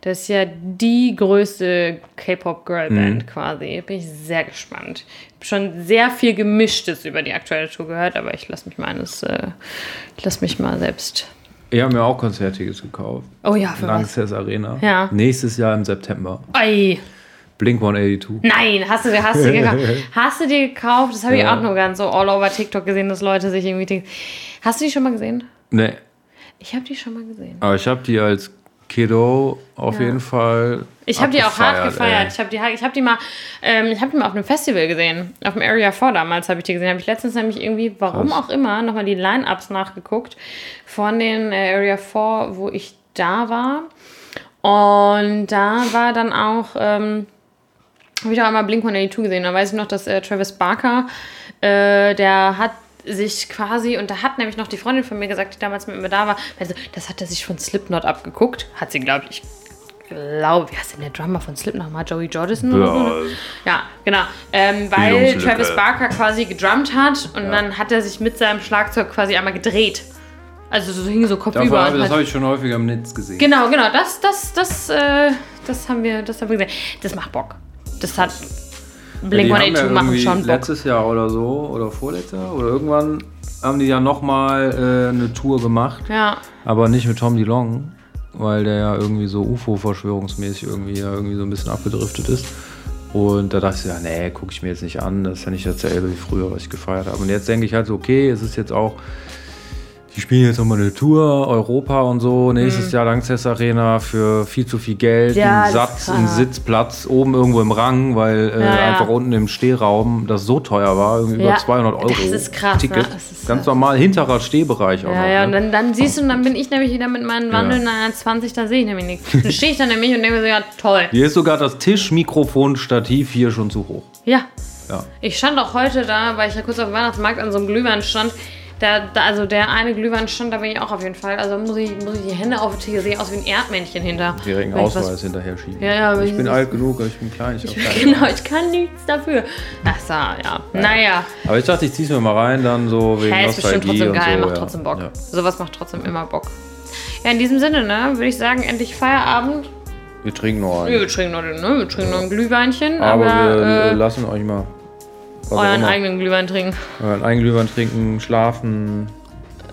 Das ist ja die größte K-Pop-Girl-Band Mhm. quasi. Bin ich sehr gespannt. Ich habe schon sehr viel Gemischtes über die aktuelle Tour gehört, aber ich lasse mich mal eines, äh, ich lasse mich mal selbst. Ich habe mir auch Konzerttickets gekauft. Oh ja, für was? Langsess Arena. Ja. Nächstes Jahr im September. Ei, Blink 182. nein, hast du, hast du, gekauft? hast du dir gekauft? Das habe ich Ja. auch nur ganz so all over TikTok gesehen, dass Leute sich irgendwie. denken- Hast du die schon mal gesehen? Nee, Ich habe die schon mal gesehen. aber ich habe die als Kiddo auf Ja. jeden Fall. Ich habe die auch hart gefeiert. ey. Ich habe die, ich hab die mal, ähm, ich habe die mal auf einem Festival gesehen. Auf dem Area 4 damals habe ich die gesehen. Habe ich letztens nämlich irgendwie, warum Krass. auch immer, nochmal die Line-Ups nachgeguckt von den äh, Area 4, wo ich da war. Und da war dann auch, ähm, habe ich auch einmal Blink 182 gesehen. Da weiß ich noch, dass äh, Travis Barker, äh, der hat sich quasi, und da hat nämlich noch die Freundin von mir gesagt, die damals mit mir da war, also, das hat er sich von Slipknot abgeguckt. Hat sie, glaube ich, glaube, wie heißt denn der Drummer von Slipknot nochmal? Joey Jordison oder so? Ja, Ja, genau. Ähm, weil. Travis Barker quasi gedrummt hat und dann hat er sich mit seinem Schlagzeug quasi einmal gedreht. Also so hing so kopfüber. Davon, und habe- das habe ich schon häufiger im Netz gesehen. Genau, genau, das, das, das, äh, das haben wir, das haben wir gesehen. Das macht Bock. Das hat Blink Ja, die haben 182 ja machen schon Bock. Letztes Jahr oder so, oder vorletzter, oder irgendwann haben die ja nochmal äh, eine Tour gemacht. Ja, Aber nicht mit Tom DeLong, weil der ja irgendwie so UFO-verschwörungsmäßig irgendwie, ja irgendwie so ein bisschen abgedriftet ist. Und da dachte ich, ja, nee, gucke ich mir jetzt nicht an. Das ist ja nicht dasselbe wie früher, was ich gefeiert habe. Und jetzt denke ich halt so, okay, es ist jetzt auch. Die spielen jetzt nochmal eine Tour, Europa und so. Nächstes Jahr Lanxess Arena für viel zu viel Geld, Mhm. Ja, einen Satz, einen. Sitzplatz oben irgendwo im Rang, weil äh, Ja, ja. einfach unten im Stehraum das so teuer war, irgendwie Ja, über 200 Euro. das ist krass, Ticket. ne? Das ist Ganz normal, hinterer Stehbereich auch Ja, noch. ja, und ne? dann, dann siehst du, und dann bin ich nämlich wieder mit meinen Wandeln einer 20, da sehe ich nämlich nichts. Dann stehe ich dann nämlich und denke mir so, ja, toll. Hier ist sogar das Tischmikrofon-Stativ hier schon zu hoch. Ja. Ja. Ich stand auch heute da, weil ich ja kurz auf dem Weihnachtsmarkt an so einem Glühwein stand. Da, da, also der eine Glühwein stand, da bin ich auch auf jeden Fall. Also muss ich, muss ich die Hände auf die sehe aus wie ein Erdmännchen hinter. Direkten ich was- Ausweis hinterher schieben. Ja, ja, ich ich- bin alt genug, ich bin klein, ich, hab keine Genau, ich kann nichts dafür. Ach so, ja. Naja. Aber ich dachte, ich zieh's mir mal rein, dann so wegen Hä, ist bestimmt trotzdem geil, so. macht ja. trotzdem Bock. Ja. Sowas macht trotzdem immer Bock. Ja, in diesem Sinne, ne, würde ich sagen, endlich Feierabend. Wir trinken noch Ja, einen. wir trinken noch, ne? wir trinken noch ein Glühweinchen, Aber, aber, wir äh, lassen euch mal euren immer. eigenen Glühwein trinken. euren eigenen Glühwein trinken, schlafen,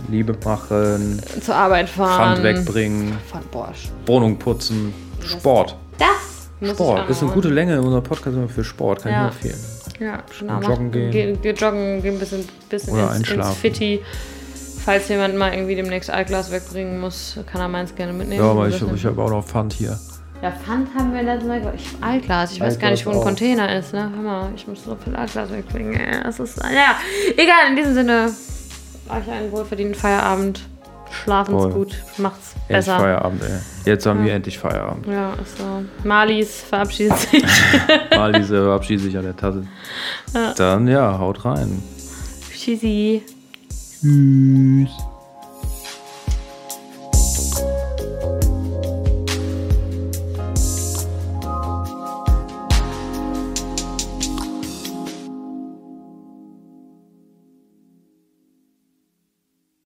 Liebe machen, Zur Arbeit fahren. Pfand wegbringen, Fahren, boah, Wohnung putzen, Sport. das muss Sport. Das ist eine gute Länge in unserem Podcast immer für Sport, kann Ja. ich nur empfehlen. Ja, schon Und auch joggen gehen. Geh, geh joggen, geh ein bisschen, bisschen Oder ins, ins. Fitti. Falls jemand mal irgendwie demnächst Altglas wegbringen muss, kann er meins gerne mitnehmen. Ja, aber ich, ich habe auch noch Pfand hier. Ja, Pfand haben wir letztes Mal. Ich, Altglas, ich weiß gar nicht, wo ein auch. Container ist, ne? Hör mal, ich muss so viel Altglas wegbringen. Ja, das ist. Ja, egal, in diesem Sinne, euch einen wohlverdienten Feierabend. Schlafen's Voll. gut, macht's Endlich besser. Feierabend, ey. Jetzt haben wir endlich Feierabend. Ja, ist so. Malis verabschiedet sich. Mal diese verabschiedet sich an der Tasse. Dann ja, haut rein. Tschüssi. Tschüss.